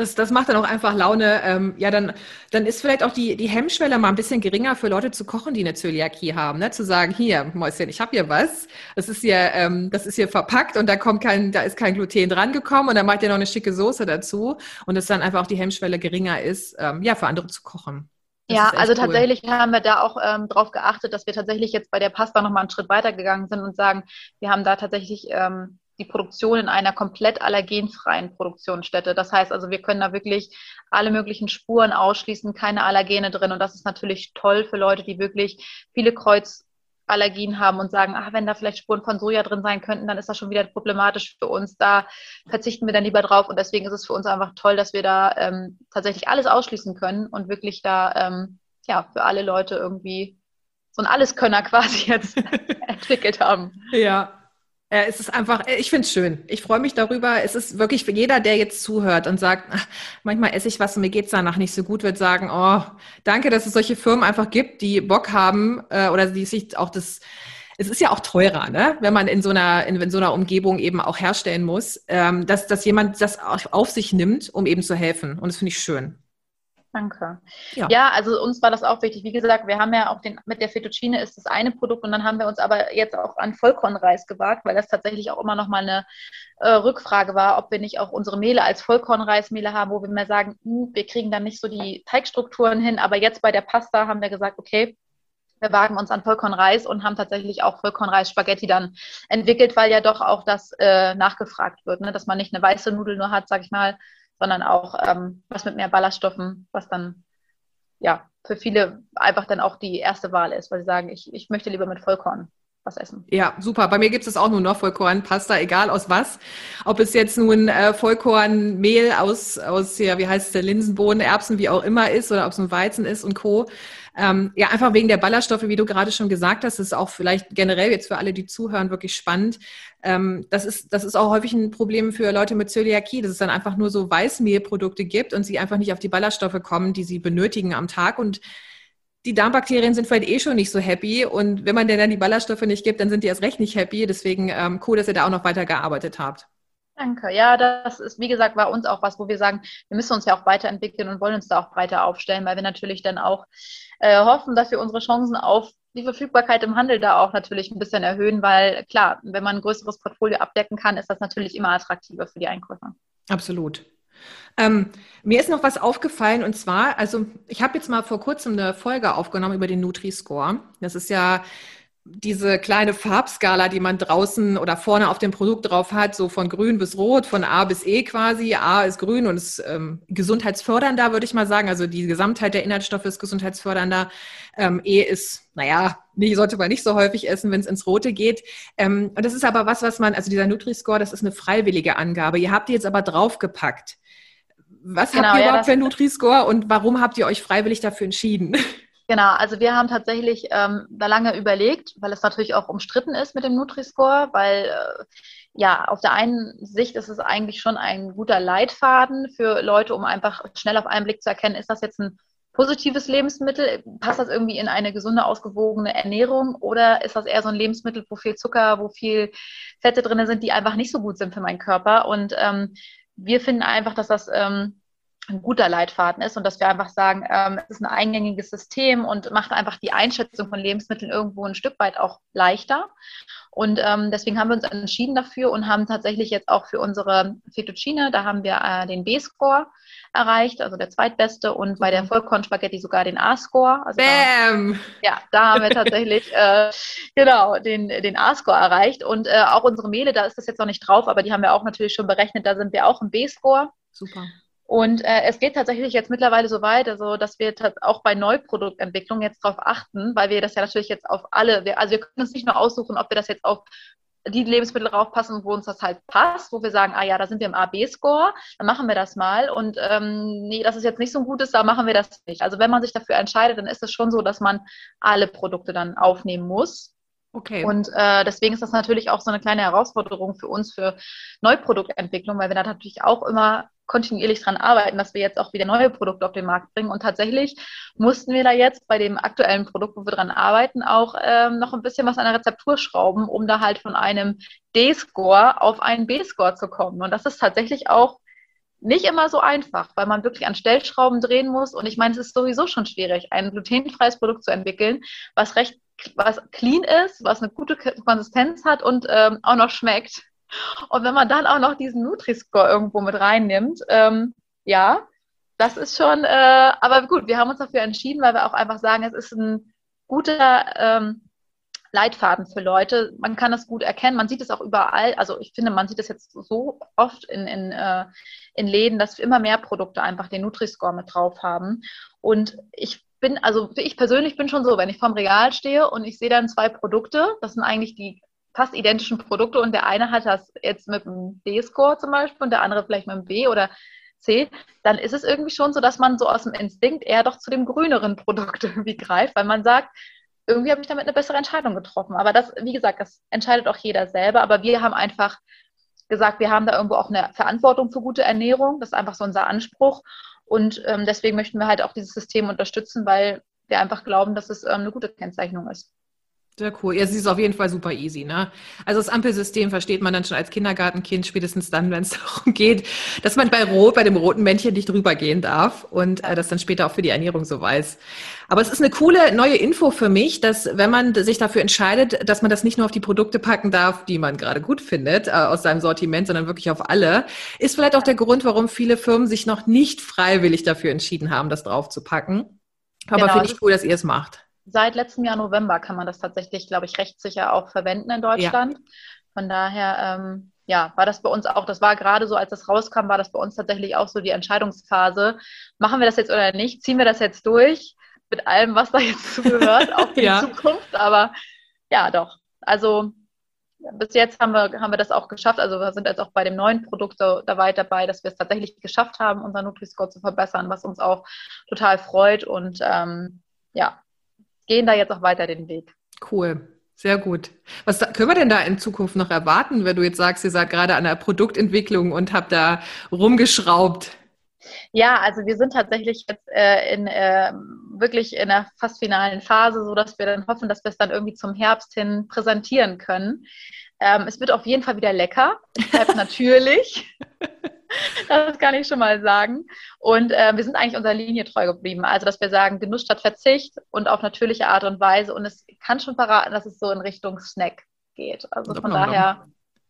Das, das macht dann auch einfach Laune. Ähm, ja, dann, dann ist vielleicht auch die, die Hemmschwelle mal ein bisschen geringer für Leute zu kochen, die eine Zöliakie haben. Ne? Zu sagen, hier, Mäuschen, ich habe hier was. Das ist hier, ähm, das ist hier verpackt und da kommt kein, da ist kein Gluten dran gekommen und dann macht ihr noch eine schicke Soße dazu und dass dann einfach auch die Hemmschwelle geringer ist, ähm, ja, für andere zu kochen. Das ja, also cool. tatsächlich haben wir da auch ähm, darauf geachtet, dass wir tatsächlich jetzt bei der Pasta nochmal einen Schritt weiter gegangen sind und sagen, wir haben da tatsächlich ähm, die Produktion in einer komplett allergenfreien Produktionsstätte. Das heißt also, wir können da wirklich alle möglichen Spuren ausschließen, keine Allergene drin. Und das ist natürlich toll für Leute, die wirklich viele Kreuzallergien haben und sagen, ach, wenn da vielleicht Spuren von Soja drin sein könnten, dann ist das schon wieder problematisch für uns. Da verzichten wir dann lieber drauf. Und deswegen ist es für uns einfach toll, dass wir da ähm, tatsächlich alles ausschließen können und wirklich da ähm, ja für alle Leute irgendwie so ein Alleskönner quasi jetzt entwickelt haben. Ja, ja, es ist einfach, ich finde es schön. Ich freue mich darüber. Es ist wirklich für jeder, der jetzt zuhört und sagt, ach, manchmal esse ich was und mir geht's danach nicht so gut, wird sagen, oh, danke, dass es solche Firmen einfach gibt, die Bock haben äh, oder die sich auch das, es ist ja auch teurer, ne? wenn man in so einer, in, in so einer Umgebung eben auch herstellen muss, ähm, dass, dass jemand das auf sich nimmt, um eben zu helfen. Und das finde ich schön. Danke. Ja. ja. also uns war das auch wichtig. Wie gesagt, wir haben ja auch den, mit der Fettuccine ist das eine Produkt und dann haben wir uns aber jetzt auch an Vollkornreis gewagt, weil das tatsächlich auch immer noch mal eine äh, Rückfrage war, ob wir nicht auch unsere Mehle als Vollkornreismehle haben, wo wir mehr sagen, mh, hm, wir kriegen dann nicht so die Teigstrukturen hin. Aber jetzt bei der Pasta haben wir gesagt, okay, wir wagen uns an Vollkornreis und haben tatsächlich auch Vollkornreis-Spaghetti dann entwickelt, weil ja doch auch das äh, nachgefragt wird, ne? dass man nicht eine weiße Nudel nur hat, sag ich mal, sondern auch ähm, was mit mehr Ballaststoffen, was dann ja für viele einfach dann auch die erste Wahl ist, weil sie sagen, ich, ich möchte lieber mit Vollkorn was essen. Ja, super. Bei mir gibt es auch nur noch Vollkornpasta, egal aus was. Ob es jetzt nun äh, Vollkornmehl aus, aus ja, wie heißt es, der Linsenbohnen, Erbsen, wie auch immer ist, oder ob es ein Weizen ist und Co. Ähm, ja, einfach wegen der Ballaststoffe, wie du gerade schon gesagt hast, ist auch vielleicht generell jetzt für alle, die zuhören, wirklich spannend. Ähm, das, ist, das ist auch häufig ein Problem für Leute mit Zöliakie, dass es dann einfach nur so Weißmehlprodukte gibt und sie einfach nicht auf die Ballaststoffe kommen, die sie benötigen am Tag. Und die Darmbakterien sind vielleicht eh schon nicht so happy. Und wenn man denen dann die Ballaststoffe nicht gibt, dann sind die erst recht nicht happy. Deswegen ähm, cool, dass ihr da auch noch weiter gearbeitet habt. Danke. Ja, das ist, wie gesagt, bei uns auch was, wo wir sagen, wir müssen uns ja auch weiterentwickeln und wollen uns da auch breiter aufstellen, weil wir natürlich dann auch äh, hoffen, dass wir unsere Chancen auf die Verfügbarkeit im Handel da auch natürlich ein bisschen erhöhen, weil klar, wenn man ein größeres Portfolio abdecken kann, ist das natürlich immer attraktiver für die Einkäufer. Absolut. Ähm, mir ist noch was aufgefallen und zwar, also ich habe jetzt mal vor kurzem eine Folge aufgenommen über den Nutri-Score. Das ist ja diese kleine Farbskala, die man draußen oder vorne auf dem Produkt drauf hat, so von grün bis rot, von A bis E quasi. A ist grün und ist ähm, gesundheitsfördernder, würde ich mal sagen. Also die Gesamtheit der Inhaltsstoffe ist gesundheitsfördernder. Ähm, e ist, naja, nee, sollte man nicht so häufig essen, wenn es ins Rote geht. Ähm, und das ist aber was, was man, also dieser Nutri-Score, das ist eine freiwillige Angabe. Ihr habt die jetzt aber draufgepackt. Was genau, habt ihr ja, überhaupt für Nutri-Score und warum habt ihr euch freiwillig dafür entschieden? Genau, also wir haben tatsächlich ähm, da lange überlegt, weil es natürlich auch umstritten ist mit dem Nutri-Score, weil äh, ja, auf der einen Sicht ist es eigentlich schon ein guter Leitfaden für Leute, um einfach schnell auf einen Blick zu erkennen, ist das jetzt ein positives Lebensmittel? Passt das irgendwie in eine gesunde, ausgewogene Ernährung? Oder ist das eher so ein Lebensmittel, wo viel Zucker, wo viel Fette drin sind, die einfach nicht so gut sind für meinen Körper? Und ähm, wir finden einfach, dass das ähm, ein guter Leitfaden ist und dass wir einfach sagen, ähm, es ist ein eingängiges System und macht einfach die Einschätzung von Lebensmitteln irgendwo ein Stück weit auch leichter. Und ähm, deswegen haben wir uns entschieden dafür und haben tatsächlich jetzt auch für unsere Fettuccine, da haben wir äh, den B-Score erreicht, also der zweitbeste und bei der Vollkornspaghetti sogar den A-Score. Also Bam! Da, ja, da haben wir tatsächlich äh, genau den, den A-Score erreicht und äh, auch unsere Mehle, da ist das jetzt noch nicht drauf, aber die haben wir auch natürlich schon berechnet, da sind wir auch im B-Score. Super. Und äh, es geht tatsächlich jetzt mittlerweile so weit, also dass wir auch bei Neuproduktentwicklung jetzt darauf achten, weil wir das ja natürlich jetzt auf alle, wir, also wir können uns nicht nur aussuchen, ob wir das jetzt auf die Lebensmittel draufpassen, wo uns das halt passt, wo wir sagen, ah ja, da sind wir im A-B-Score, dann machen wir das mal. Und ähm, nee, das ist jetzt nicht so ein gutes, da machen wir das nicht. Also wenn man sich dafür entscheidet, dann ist es schon so, dass man alle Produkte dann aufnehmen muss. Okay. Und äh, deswegen ist das natürlich auch so eine kleine Herausforderung für uns für Neuproduktentwicklung, weil wir da natürlich auch immer kontinuierlich dran arbeiten, dass wir jetzt auch wieder neue Produkte auf den Markt bringen. Und tatsächlich mussten wir da jetzt bei dem aktuellen Produkt, wo wir dran arbeiten, auch ähm, noch ein bisschen was an der Rezeptur schrauben, um da halt von einem D-Score auf einen B-Score zu kommen. Und das ist tatsächlich auch nicht immer so einfach, weil man wirklich an Stellschrauben drehen muss. Und ich meine, es ist sowieso schon schwierig, ein glutenfreies Produkt zu entwickeln, was recht, was clean ist, was eine gute Konsistenz hat und ähm, auch noch schmeckt. Und wenn man dann auch noch diesen Nutri-Score irgendwo mit reinnimmt, ähm, ja, das ist schon, äh, aber gut, wir haben uns dafür entschieden, weil wir auch einfach sagen, es ist ein guter ähm, Leitfaden für Leute. Man kann das gut erkennen. Man sieht es auch überall. Also ich finde, man sieht es jetzt so oft in, in, äh, in Läden, dass immer mehr Produkte einfach den Nutri-Score mit drauf haben. Und ich bin, also ich persönlich bin schon so, wenn ich vorm Regal stehe und ich sehe dann zwei Produkte, das sind eigentlich die fast identischen Produkte und der eine hat das jetzt mit einem D-Score zum Beispiel und der andere vielleicht mit einem B oder C, dann ist es irgendwie schon so, dass man so aus dem Instinkt eher doch zu dem grüneren Produkt irgendwie greift, weil man sagt, irgendwie habe ich damit eine bessere Entscheidung getroffen. Aber das, wie gesagt, das entscheidet auch jeder selber. Aber wir haben einfach gesagt, wir haben da irgendwo auch eine Verantwortung für gute Ernährung. Das ist einfach so unser Anspruch. Und ähm, deswegen möchten wir halt auch dieses System unterstützen, weil wir einfach glauben, dass es ähm, eine gute Kennzeichnung ist. Sehr cool. Ja, sie ist auf jeden Fall super easy, ne? Also das Ampelsystem versteht man dann schon als Kindergartenkind, spätestens dann, wenn es darum geht, dass man bei Rot, bei dem roten Männchen nicht drüber gehen darf und äh, das dann später auch für die Ernährung so weiß. Aber es ist eine coole neue Info für mich, dass wenn man sich dafür entscheidet, dass man das nicht nur auf die Produkte packen darf, die man gerade gut findet, äh, aus seinem Sortiment, sondern wirklich auf alle, ist vielleicht auch der Grund, warum viele Firmen sich noch nicht freiwillig dafür entschieden haben, das drauf zu packen. Aber genau, finde ich cool, dass ihr es macht seit letztem Jahr November kann man das tatsächlich, glaube ich, rechtssicher auch verwenden in Deutschland. Ja. Von daher, ähm, ja, war das bei uns auch, das war gerade so, als das rauskam, war das bei uns tatsächlich auch so die Entscheidungsphase. Machen wir das jetzt oder nicht? Ziehen wir das jetzt durch mit allem, was da jetzt zugehört, auch für ja. die Zukunft? Aber ja, doch. Also bis jetzt haben wir, haben wir das auch geschafft. Also wir sind jetzt auch bei dem neuen Produkt so, da weit dabei, dass wir es tatsächlich geschafft haben, unseren Nutri-Score zu verbessern, was uns auch total freut. Und ähm, ja, gehen da jetzt auch weiter den Weg. Cool. Sehr gut. Was können wir denn da in Zukunft noch erwarten, wenn du jetzt sagst, ihr seid gerade an der Produktentwicklung und habt da rumgeschraubt? Ja, also wir sind tatsächlich jetzt äh, in äh, wirklich in der fast finalen Phase, so dass wir dann hoffen, dass wir es dann irgendwie zum Herbst hin präsentieren können. Ähm, es wird auf jeden Fall wieder lecker. Es bleibt natürlich. das kann ich schon mal sagen. Und äh, wir sind eigentlich unserer Linie treu geblieben. Also, dass wir sagen, Genuss statt Verzicht und auf natürliche Art und Weise. Und es kann schon verraten, dass es so in Richtung Snack geht. Also von daher,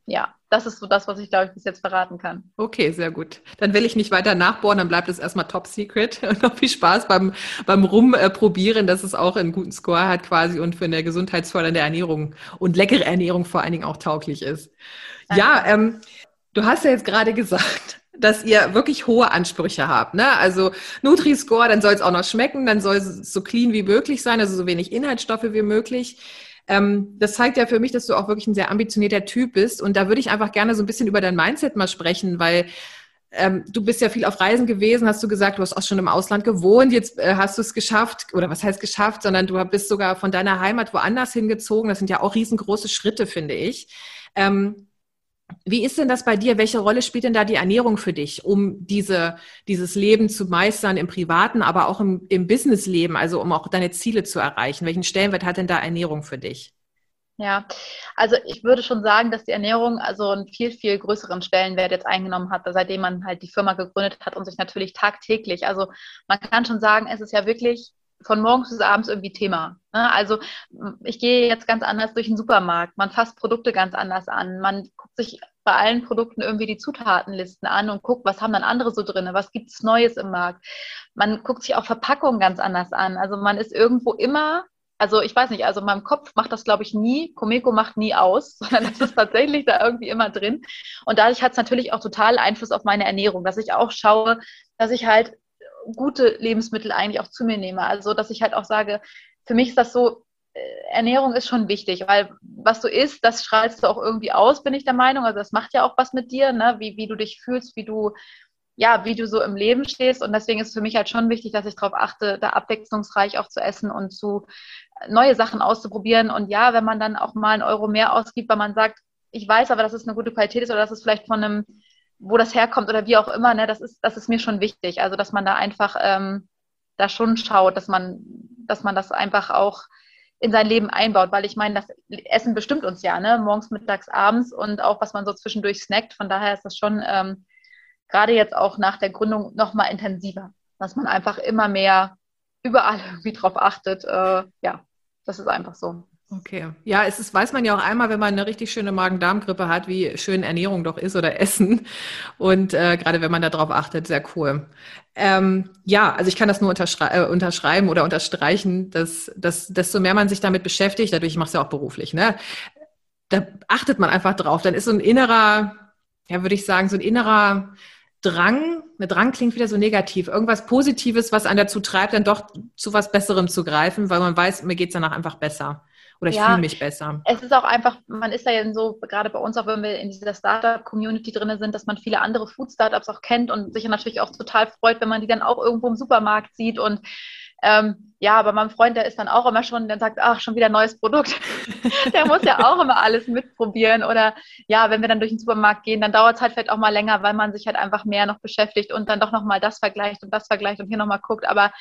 ja, das ist so das, was ich, glaube ich, bis jetzt verraten kann. Okay, sehr gut. Dann will ich nicht weiter nachbohren, dann bleibt es erstmal top secret. Und noch viel Spaß beim, beim Rumprobieren, dass es auch einen guten Score hat quasi und für eine gesundheitsfördernde Ernährung und leckere Ernährung vor allen Dingen auch tauglich ist. Danke. Ja, ähm, Du hast ja jetzt gerade gesagt, dass ihr wirklich hohe Ansprüche habt. Ne? Also Nutri-Score, dann soll es auch noch schmecken, dann soll es so clean wie möglich sein, also so wenig Inhaltsstoffe wie möglich. Ähm, das zeigt ja für mich, dass du auch wirklich ein sehr ambitionierter Typ bist. Und da würde ich einfach gerne so ein bisschen über dein Mindset mal sprechen, weil ähm, du bist ja viel auf Reisen gewesen, hast du gesagt, du hast auch schon im Ausland gewohnt, jetzt äh, hast du es geschafft, oder was heißt geschafft, sondern du bist sogar von deiner Heimat woanders hingezogen. Das sind ja auch riesengroße Schritte, finde ich. Ähm, wie ist denn das bei dir? Welche Rolle spielt denn da die Ernährung für dich, um diese, dieses Leben zu meistern im Privaten, aber auch im, im Businessleben, also um auch deine Ziele zu erreichen? Welchen Stellenwert hat denn da Ernährung für dich? Ja, also ich würde schon sagen, dass die Ernährung also einen viel, viel größeren Stellenwert jetzt eingenommen hat, seitdem man halt die Firma gegründet hat und sich natürlich tagtäglich, also man kann schon sagen, es ist ja wirklich von morgens bis abends irgendwie Thema. Ne? Also ich gehe jetzt ganz anders durch den Supermarkt, man fasst Produkte ganz anders an, man guckt sich bei allen Produkten irgendwie die Zutatenlisten an und guckt, was haben dann andere so drin, was gibt es Neues im Markt. Man guckt sich auch Verpackungen ganz anders an. Also man ist irgendwo immer, also ich weiß nicht, also meinem Kopf macht das, glaube ich, nie, Comeco macht nie aus, sondern das ist tatsächlich da irgendwie immer drin. Und dadurch hat es natürlich auch total Einfluss auf meine Ernährung, dass ich auch schaue, dass ich halt gute Lebensmittel eigentlich auch zu mir nehme. Also, dass ich halt auch sage, für mich ist das so, äh, Ernährung ist schon wichtig, weil was du isst, das strahlst du auch irgendwie aus, bin ich der Meinung. Also das macht ja auch was mit dir, ne? wie, wie du dich fühlst, wie du, ja, wie du so im Leben stehst. Und deswegen ist es für mich halt schon wichtig, dass ich darauf achte, da abwechslungsreich auch zu essen und zu neue Sachen auszuprobieren. Und ja, wenn man dann auch mal einen Euro mehr ausgibt, weil man sagt, ich weiß aber, dass es eine gute Qualität ist oder dass es vielleicht von einem wo das herkommt oder wie auch immer, ne, das ist, das ist mir schon wichtig. Also, dass man da einfach ähm, da schon schaut, dass man, dass man das einfach auch in sein Leben einbaut, weil ich meine, das Essen bestimmt uns ja, ne? Morgens, mittags, abends und auch was man so zwischendurch snackt. Von daher ist das schon ähm, gerade jetzt auch nach der Gründung noch mal intensiver, dass man einfach immer mehr überall irgendwie drauf achtet. Äh, ja, das ist einfach so. Okay. Ja, es ist, weiß man ja auch einmal, wenn man eine richtig schöne Magen-Darm-Grippe hat, wie schön Ernährung doch ist oder Essen. Und äh, gerade wenn man darauf achtet, sehr cool. Ähm, ja, also ich kann das nur unterschrei äh, unterschreiben oder unterstreichen, dass, dass desto mehr man sich damit beschäftigt, dadurch, ich mache es ja auch beruflich, ne? Da achtet man einfach drauf. Dann ist so ein innerer, ja, würde ich sagen, so ein innerer Drang, eine Drang klingt wieder so negativ, irgendwas Positives, was einen dazu treibt, dann doch zu was Besserem zu greifen, weil man weiß, mir geht's danach einfach besser oder ich ja, fühle mich besser. Es ist auch einfach, man ist ja so, gerade bei uns, auch wenn wir in dieser Startup-Community drin sind, dass man viele andere Food-Startups auch kennt und sich natürlich auch total freut, wenn man die dann auch irgendwo im Supermarkt sieht und ähm, ja, aber mein Freund, der ist dann auch immer schon, der sagt, ach, schon wieder ein neues Produkt. der muss ja auch immer alles mitprobieren. Oder ja, wenn wir dann durch den Supermarkt gehen, dann dauert es halt vielleicht auch mal länger, weil man sich halt einfach mehr noch beschäftigt und dann doch nochmal das vergleicht und das vergleicht und hier nochmal guckt. Aber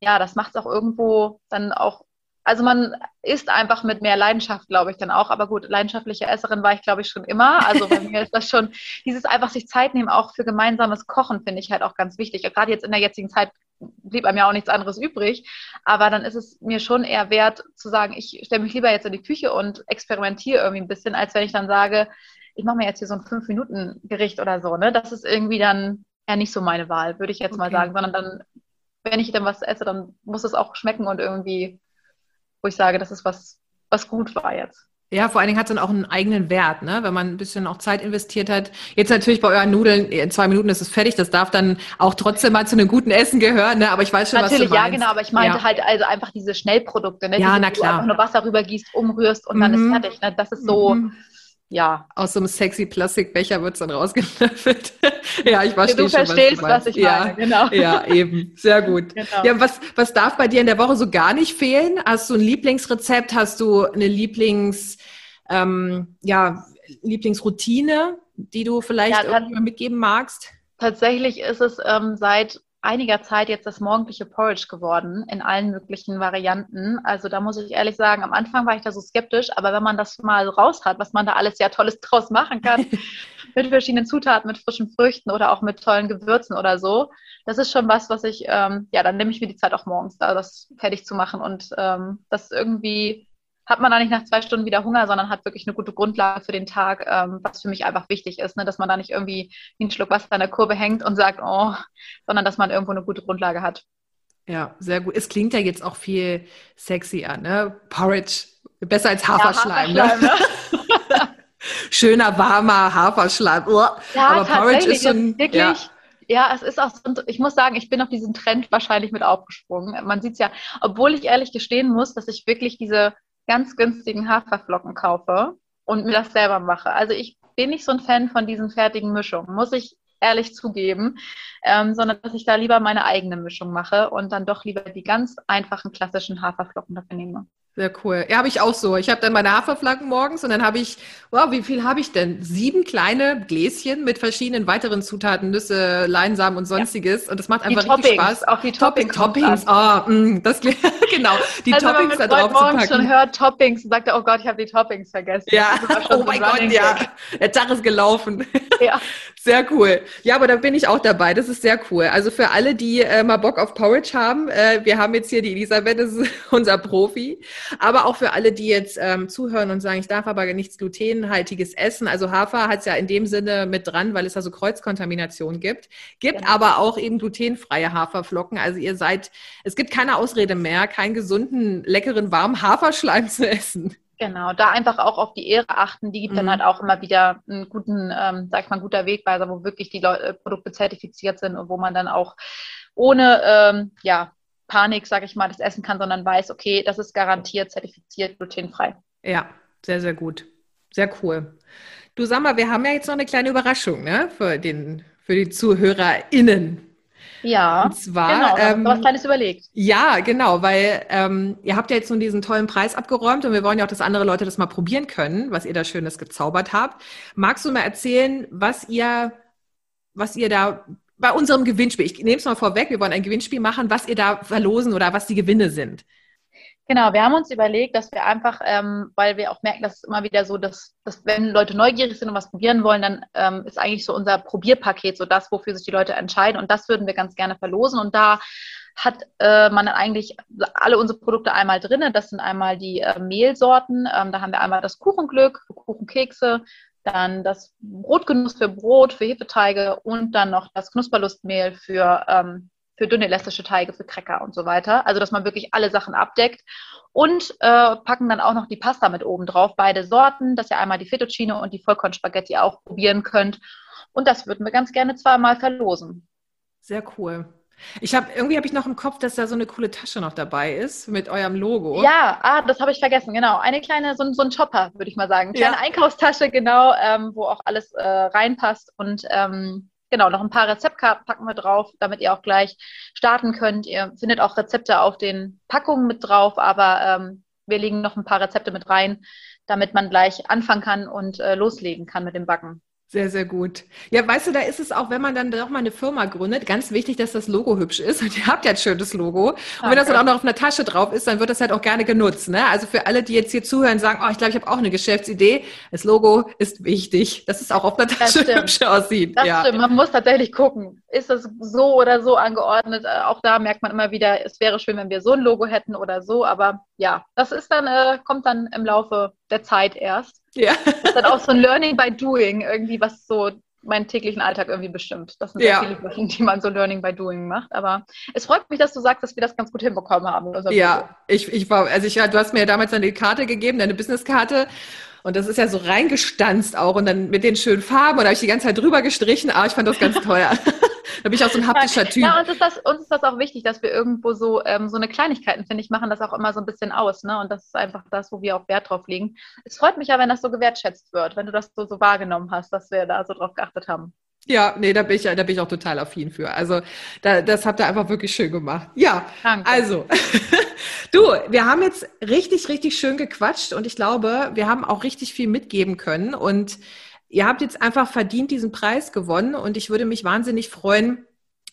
ja, das macht es auch irgendwo dann auch also man isst einfach mit mehr Leidenschaft, glaube ich, dann auch. Aber gut, leidenschaftliche Esserin war ich, glaube ich, schon immer. Also bei mir ist das schon, dieses einfach sich Zeit nehmen, auch für gemeinsames Kochen, finde ich halt auch ganz wichtig. Gerade jetzt in der jetzigen Zeit blieb einem ja auch nichts anderes übrig. Aber dann ist es mir schon eher wert zu sagen, ich stelle mich lieber jetzt in die Küche und experimentiere irgendwie ein bisschen, als wenn ich dann sage, ich mache mir jetzt hier so ein Fünf-Minuten-Gericht oder so. Ne? Das ist irgendwie dann eher nicht so meine Wahl, würde ich jetzt okay. mal sagen, sondern dann, wenn ich dann was esse, dann muss es auch schmecken und irgendwie wo ich sage, das ist was, was gut war jetzt. Ja, vor allen Dingen hat es dann auch einen eigenen Wert, ne? wenn man ein bisschen auch Zeit investiert hat. Jetzt natürlich bei euren Nudeln, in zwei Minuten ist es fertig, das darf dann auch trotzdem mal zu einem guten Essen gehören, ne? aber ich weiß schon, natürlich, was du meinst. ja, genau, aber ich meinte ja. halt also einfach diese Schnellprodukte, ne? ja, diese, na klar. du einfach nur Wasser rübergießt, umrührst und mhm. dann ist mhm. fertig. Ne? Das ist so, mhm ja. Aus so einem sexy Plastikbecher wird es dann rausgelöffelt. ja, ich verstehe du schon, verstehst, was, was ich ja, meine, genau. Ja, eben. Sehr gut. Genau. Ja, was, was darf bei dir in der Woche so gar nicht fehlen? Hast du ein Lieblingsrezept? Hast du eine Lieblings, ähm, ja, Lieblingsroutine, die du vielleicht ja, mitgeben magst? Tatsächlich ist es ähm, seit einiger Zeit jetzt das morgendliche Porridge geworden in allen möglichen Varianten. Also da muss ich ehrlich sagen, am Anfang war ich da so skeptisch, aber wenn man das mal raus hat, was man da alles ja Tolles draus machen kann, mit verschiedenen Zutaten, mit frischen Früchten oder auch mit tollen Gewürzen oder so, das ist schon was, was ich, ähm, ja, dann nehme ich mir die Zeit auch morgens da, das fertig zu machen und ähm, das irgendwie hat man da nicht nach zwei Stunden wieder Hunger, sondern hat wirklich eine gute Grundlage für den Tag, ähm, was für mich einfach wichtig ist, ne? dass man da nicht irgendwie wie ein Schluck Wasser an der Kurve hängt und sagt, oh, sondern dass man irgendwo eine gute Grundlage hat. Ja, sehr gut. Es klingt ja jetzt auch viel sexier, ne? Porridge, besser als Haferschleim. Ja, Haferschleim ne? ne? Schöner, warmer Haferschleim. Oh. Ja, Aber Porridge ist schon... Wirklich, ja. Ja, es ist auch so, ich muss sagen, ich bin auf diesen Trend wahrscheinlich mit aufgesprungen. Man sieht es ja, obwohl ich ehrlich gestehen muss, dass ich wirklich diese ganz günstigen Haferflocken kaufe und mir das selber mache. Also ich bin nicht so ein Fan von diesen fertigen Mischungen, muss ich ehrlich zugeben, ähm, sondern dass ich da lieber meine eigene Mischung mache und dann doch lieber die ganz einfachen klassischen Haferflocken dafür nehme. Sehr cool. Ja, habe ich auch so. Ich habe dann meine Haferflocken morgens und dann habe ich, wow, wie viel habe ich denn? Sieben kleine Gläschen mit verschiedenen weiteren Zutaten, Nüsse, Leinsamen und sonstiges. Ja. Und das macht einfach die richtig Toppings, Spaß. Auch die Toppings. Toppings, oh, mh, das genau. Die also, Toppings da drauf zu packen. schon hört Toppings und sagt oh Gott, ich habe die Toppings vergessen. Ja, oh mein Gott, ja. Der Tag ist gelaufen. Ja. Sehr cool. Ja, aber da bin ich auch dabei. Das ist sehr cool. Also für alle, die äh, mal Bock auf Porridge haben, äh, wir haben jetzt hier die Elisabeth, das ist unser Profi. Aber auch für alle, die jetzt ähm, zuhören und sagen, ich darf aber nichts glutenhaltiges essen. Also Hafer hat es ja in dem Sinne mit dran, weil es da so Kreuzkontamination gibt. Gibt genau. aber auch eben glutenfreie Haferflocken. Also ihr seid, es gibt keine Ausrede mehr, keinen gesunden, leckeren, warmen Haferschleim zu essen. Genau, da einfach auch auf die Ehre achten. Die gibt mhm. dann halt auch immer wieder einen guten, ähm, sag ich mal, guter Wegweiser, wo wirklich die Leute, Produkte zertifiziert sind und wo man dann auch ohne ähm, ja, Panik, sage ich mal, das essen kann, sondern weiß, okay, das ist garantiert zertifiziert glutenfrei. Ja, sehr, sehr gut. Sehr cool. Du sag mal, wir haben ja jetzt noch eine kleine Überraschung ne, für, den, für die ZuhörerInnen. Ja, und zwar, genau, ähm, was Kleines überlegt. Ja, genau, weil ähm, ihr habt ja jetzt nun diesen tollen Preis abgeräumt und wir wollen ja auch, dass andere Leute das mal probieren können, was ihr da Schönes gezaubert habt. Magst du mal erzählen, was ihr was ihr da bei unserem Gewinnspiel, ich nehme es mal vorweg, wir wollen ein Gewinnspiel machen, was ihr da verlosen oder was die Gewinne sind. Genau, wir haben uns überlegt, dass wir einfach, ähm, weil wir auch merken, dass es immer wieder so, dass, dass wenn Leute neugierig sind und was probieren wollen, dann ähm, ist eigentlich so unser Probierpaket so das, wofür sich die Leute entscheiden. Und das würden wir ganz gerne verlosen. Und da hat äh, man dann eigentlich alle unsere Produkte einmal drin. Das sind einmal die äh, Mehlsorten. Ähm, da haben wir einmal das Kuchenglück, Kuchenkekse, dann das Brotgenuss für Brot, für Hefeteige und dann noch das Knusperlustmehl für, ähm, für dünne elastische Teige, für Cracker und so weiter. Also, dass man wirklich alle Sachen abdeckt. Und äh, packen dann auch noch die Pasta mit oben drauf, beide Sorten, dass ihr einmal die Fettuccine und die Vollkornspaghetti auch probieren könnt. Und das würden wir ganz gerne zweimal verlosen. Sehr cool. Ich habe irgendwie habe ich noch im Kopf, dass da so eine coole Tasche noch dabei ist mit eurem Logo. Ja, ah, das habe ich vergessen. Genau, eine kleine so, so ein Chopper würde ich mal sagen, kleine ja. Einkaufstasche genau, ähm, wo auch alles äh, reinpasst und ähm, genau noch ein paar Rezeptkarten packen wir drauf, damit ihr auch gleich starten könnt. Ihr findet auch Rezepte auf den Packungen mit drauf, aber ähm, wir legen noch ein paar Rezepte mit rein, damit man gleich anfangen kann und äh, loslegen kann mit dem Backen. Sehr, sehr gut. Ja, weißt du, da ist es auch, wenn man dann doch mal eine Firma gründet, ganz wichtig, dass das Logo hübsch ist. Und ihr habt ja ein schönes Logo. Und wenn das dann auch noch auf einer Tasche drauf ist, dann wird das halt auch gerne genutzt. Ne? Also für alle, die jetzt hier zuhören, sagen, oh, ich glaube, ich habe auch eine Geschäftsidee. Das Logo ist wichtig, dass es auch auf einer Tasche hübsch aussieht. Das ja. stimmt. Man muss tatsächlich gucken, ist das so oder so angeordnet. Äh, auch da merkt man immer wieder, es wäre schön, wenn wir so ein Logo hätten oder so. Aber ja, das ist dann, äh, kommt dann im Laufe der Zeit erst. Ja. Das ist dann auch so ein Learning by Doing, irgendwie, was so meinen täglichen Alltag irgendwie bestimmt. Das sind sehr ja. viele Sachen, die man so Learning by Doing macht. Aber es freut mich, dass du sagst, dass wir das ganz gut hinbekommen haben. Ja, ich, ich war, also ich, du hast mir ja damals eine Karte gegeben, deine Businesskarte. Und das ist ja so reingestanzt auch und dann mit den schönen Farben und da habe ich die ganze Zeit drüber gestrichen. Ah, ich fand das ganz teuer. Da bin ich auch so ein haptischer Typ. Ja, uns ist das, uns ist das auch wichtig, dass wir irgendwo so, ähm, so eine Kleinigkeiten, finde ich, machen das auch immer so ein bisschen aus. Ne? Und das ist einfach das, wo wir auch Wert drauf legen. Es freut mich ja, wenn das so gewertschätzt wird, wenn du das so, so wahrgenommen hast, dass wir da so drauf geachtet haben. Ja, nee, da bin ich, da bin ich auch total affin für. Also da, das habt ihr einfach wirklich schön gemacht. Ja, Danke. also du, wir haben jetzt richtig, richtig schön gequatscht und ich glaube, wir haben auch richtig viel mitgeben können und ihr habt jetzt einfach verdient diesen Preis gewonnen und ich würde mich wahnsinnig freuen,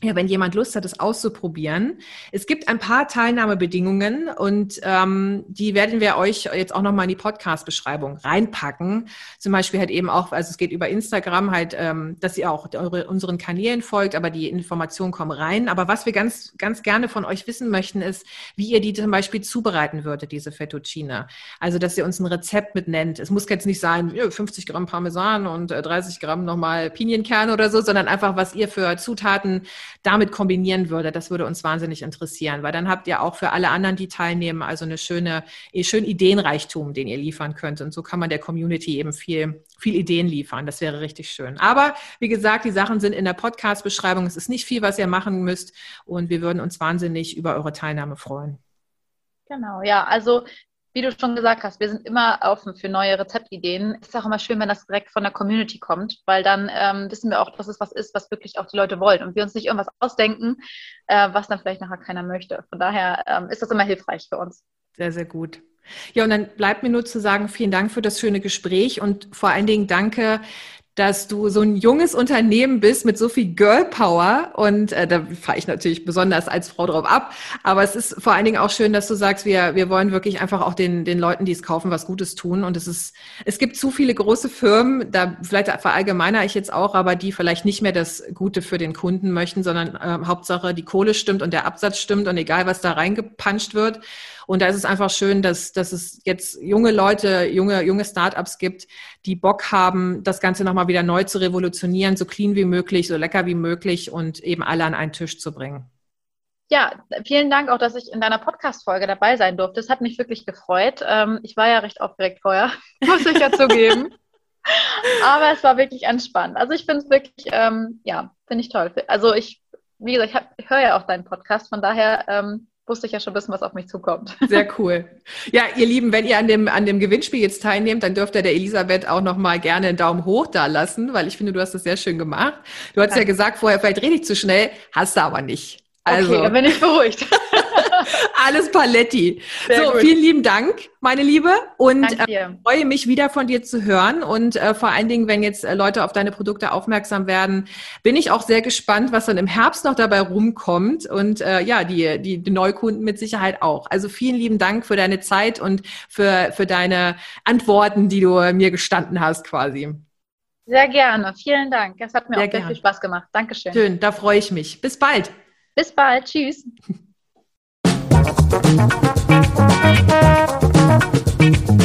ja, wenn jemand Lust hat, es auszuprobieren. Es gibt ein paar Teilnahmebedingungen und ähm, die werden wir euch jetzt auch nochmal in die Podcast-Beschreibung reinpacken. Zum Beispiel halt eben auch, also es geht über Instagram halt, ähm, dass ihr auch eure, unseren Kanälen folgt, aber die Informationen kommen rein. Aber was wir ganz, ganz gerne von euch wissen möchten, ist, wie ihr die zum Beispiel zubereiten würdet, diese Fettuccine. Also, dass ihr uns ein Rezept mit nennt. Es muss jetzt nicht sein, 50 Gramm Parmesan und 30 äh, Gramm nochmal Pinienkerne oder so, sondern einfach, was ihr für Zutaten damit kombinieren würde. Das würde uns wahnsinnig interessieren, weil dann habt ihr auch für alle anderen, die teilnehmen, also eine schöne, eh, schön Ideenreichtum, den ihr liefern könnt. Und so kann man der Community eben viel, viel Ideen liefern. Das wäre richtig schön. Aber wie gesagt, die Sachen sind in der Podcast-Beschreibung. Es ist nicht viel, was ihr machen müsst. Und wir würden uns wahnsinnig über eure Teilnahme freuen. Genau, ja. Also wie du schon gesagt hast, wir sind immer offen für neue Rezeptideen. Es ist auch immer schön, wenn das direkt von der Community kommt, weil dann ähm, wissen wir auch, dass es was ist, was wirklich auch die Leute wollen und wir uns nicht irgendwas ausdenken, äh, was dann vielleicht nachher keiner möchte. Von daher ähm, ist das immer hilfreich für uns. Sehr, sehr gut. Ja, und dann bleibt mir nur zu sagen, vielen Dank für das schöne Gespräch und vor allen Dingen danke, dass du so ein junges Unternehmen bist mit so viel Girl Power und äh, da fahre ich natürlich besonders als Frau drauf ab. Aber es ist vor allen Dingen auch schön, dass du sagst, wir, wir wollen wirklich einfach auch den, den Leuten, die es kaufen, was Gutes tun. Und es ist, es gibt zu viele große Firmen, da vielleicht verallgemeiner ich jetzt auch, aber die vielleicht nicht mehr das Gute für den Kunden möchten, sondern äh, Hauptsache die Kohle stimmt und der Absatz stimmt und egal was da reingepanscht wird. Und da ist es einfach schön, dass, dass es jetzt junge Leute, junge, junge Startups gibt, die Bock haben, das Ganze nochmal wieder neu zu revolutionieren, so clean wie möglich, so lecker wie möglich und eben alle an einen Tisch zu bringen. Ja, vielen Dank auch, dass ich in deiner Podcast-Folge dabei sein durfte. Es hat mich wirklich gefreut. Ähm, ich war ja recht aufgeregt vorher, muss ich ja zugeben. Aber es war wirklich entspannt. Also ich finde es wirklich, ähm, ja, finde ich toll. Also ich, wie gesagt, ich, ich höre ja auch deinen Podcast, von daher ähm, wusste ich ja schon bisschen, was auf mich zukommt. Sehr cool. Ja, ihr Lieben, wenn ihr an dem, an dem Gewinnspiel jetzt teilnehmt, dann dürft ihr der Elisabeth auch nochmal gerne einen Daumen hoch da lassen, weil ich finde, du hast das sehr schön gemacht. Du hast ja, ja gesagt, vorher vielleicht rede ich zu schnell, hast du aber nicht. Also, okay, dann bin ich beruhigt. Alles Paletti. Sehr so, gut. vielen lieben Dank, meine Liebe. Und äh, freue mich wieder von dir zu hören. Und äh, vor allen Dingen, wenn jetzt äh, Leute auf deine Produkte aufmerksam werden, bin ich auch sehr gespannt, was dann im Herbst noch dabei rumkommt. Und äh, ja, die, die, die Neukunden mit Sicherheit auch. Also vielen lieben Dank für deine Zeit und für, für deine Antworten, die du mir gestanden hast quasi. Sehr gerne. Vielen Dank. Es hat mir sehr auch sehr viel Spaß gemacht. Dankeschön. Schön, da freue ich mich. Bis bald. Bis bald. Tschüss.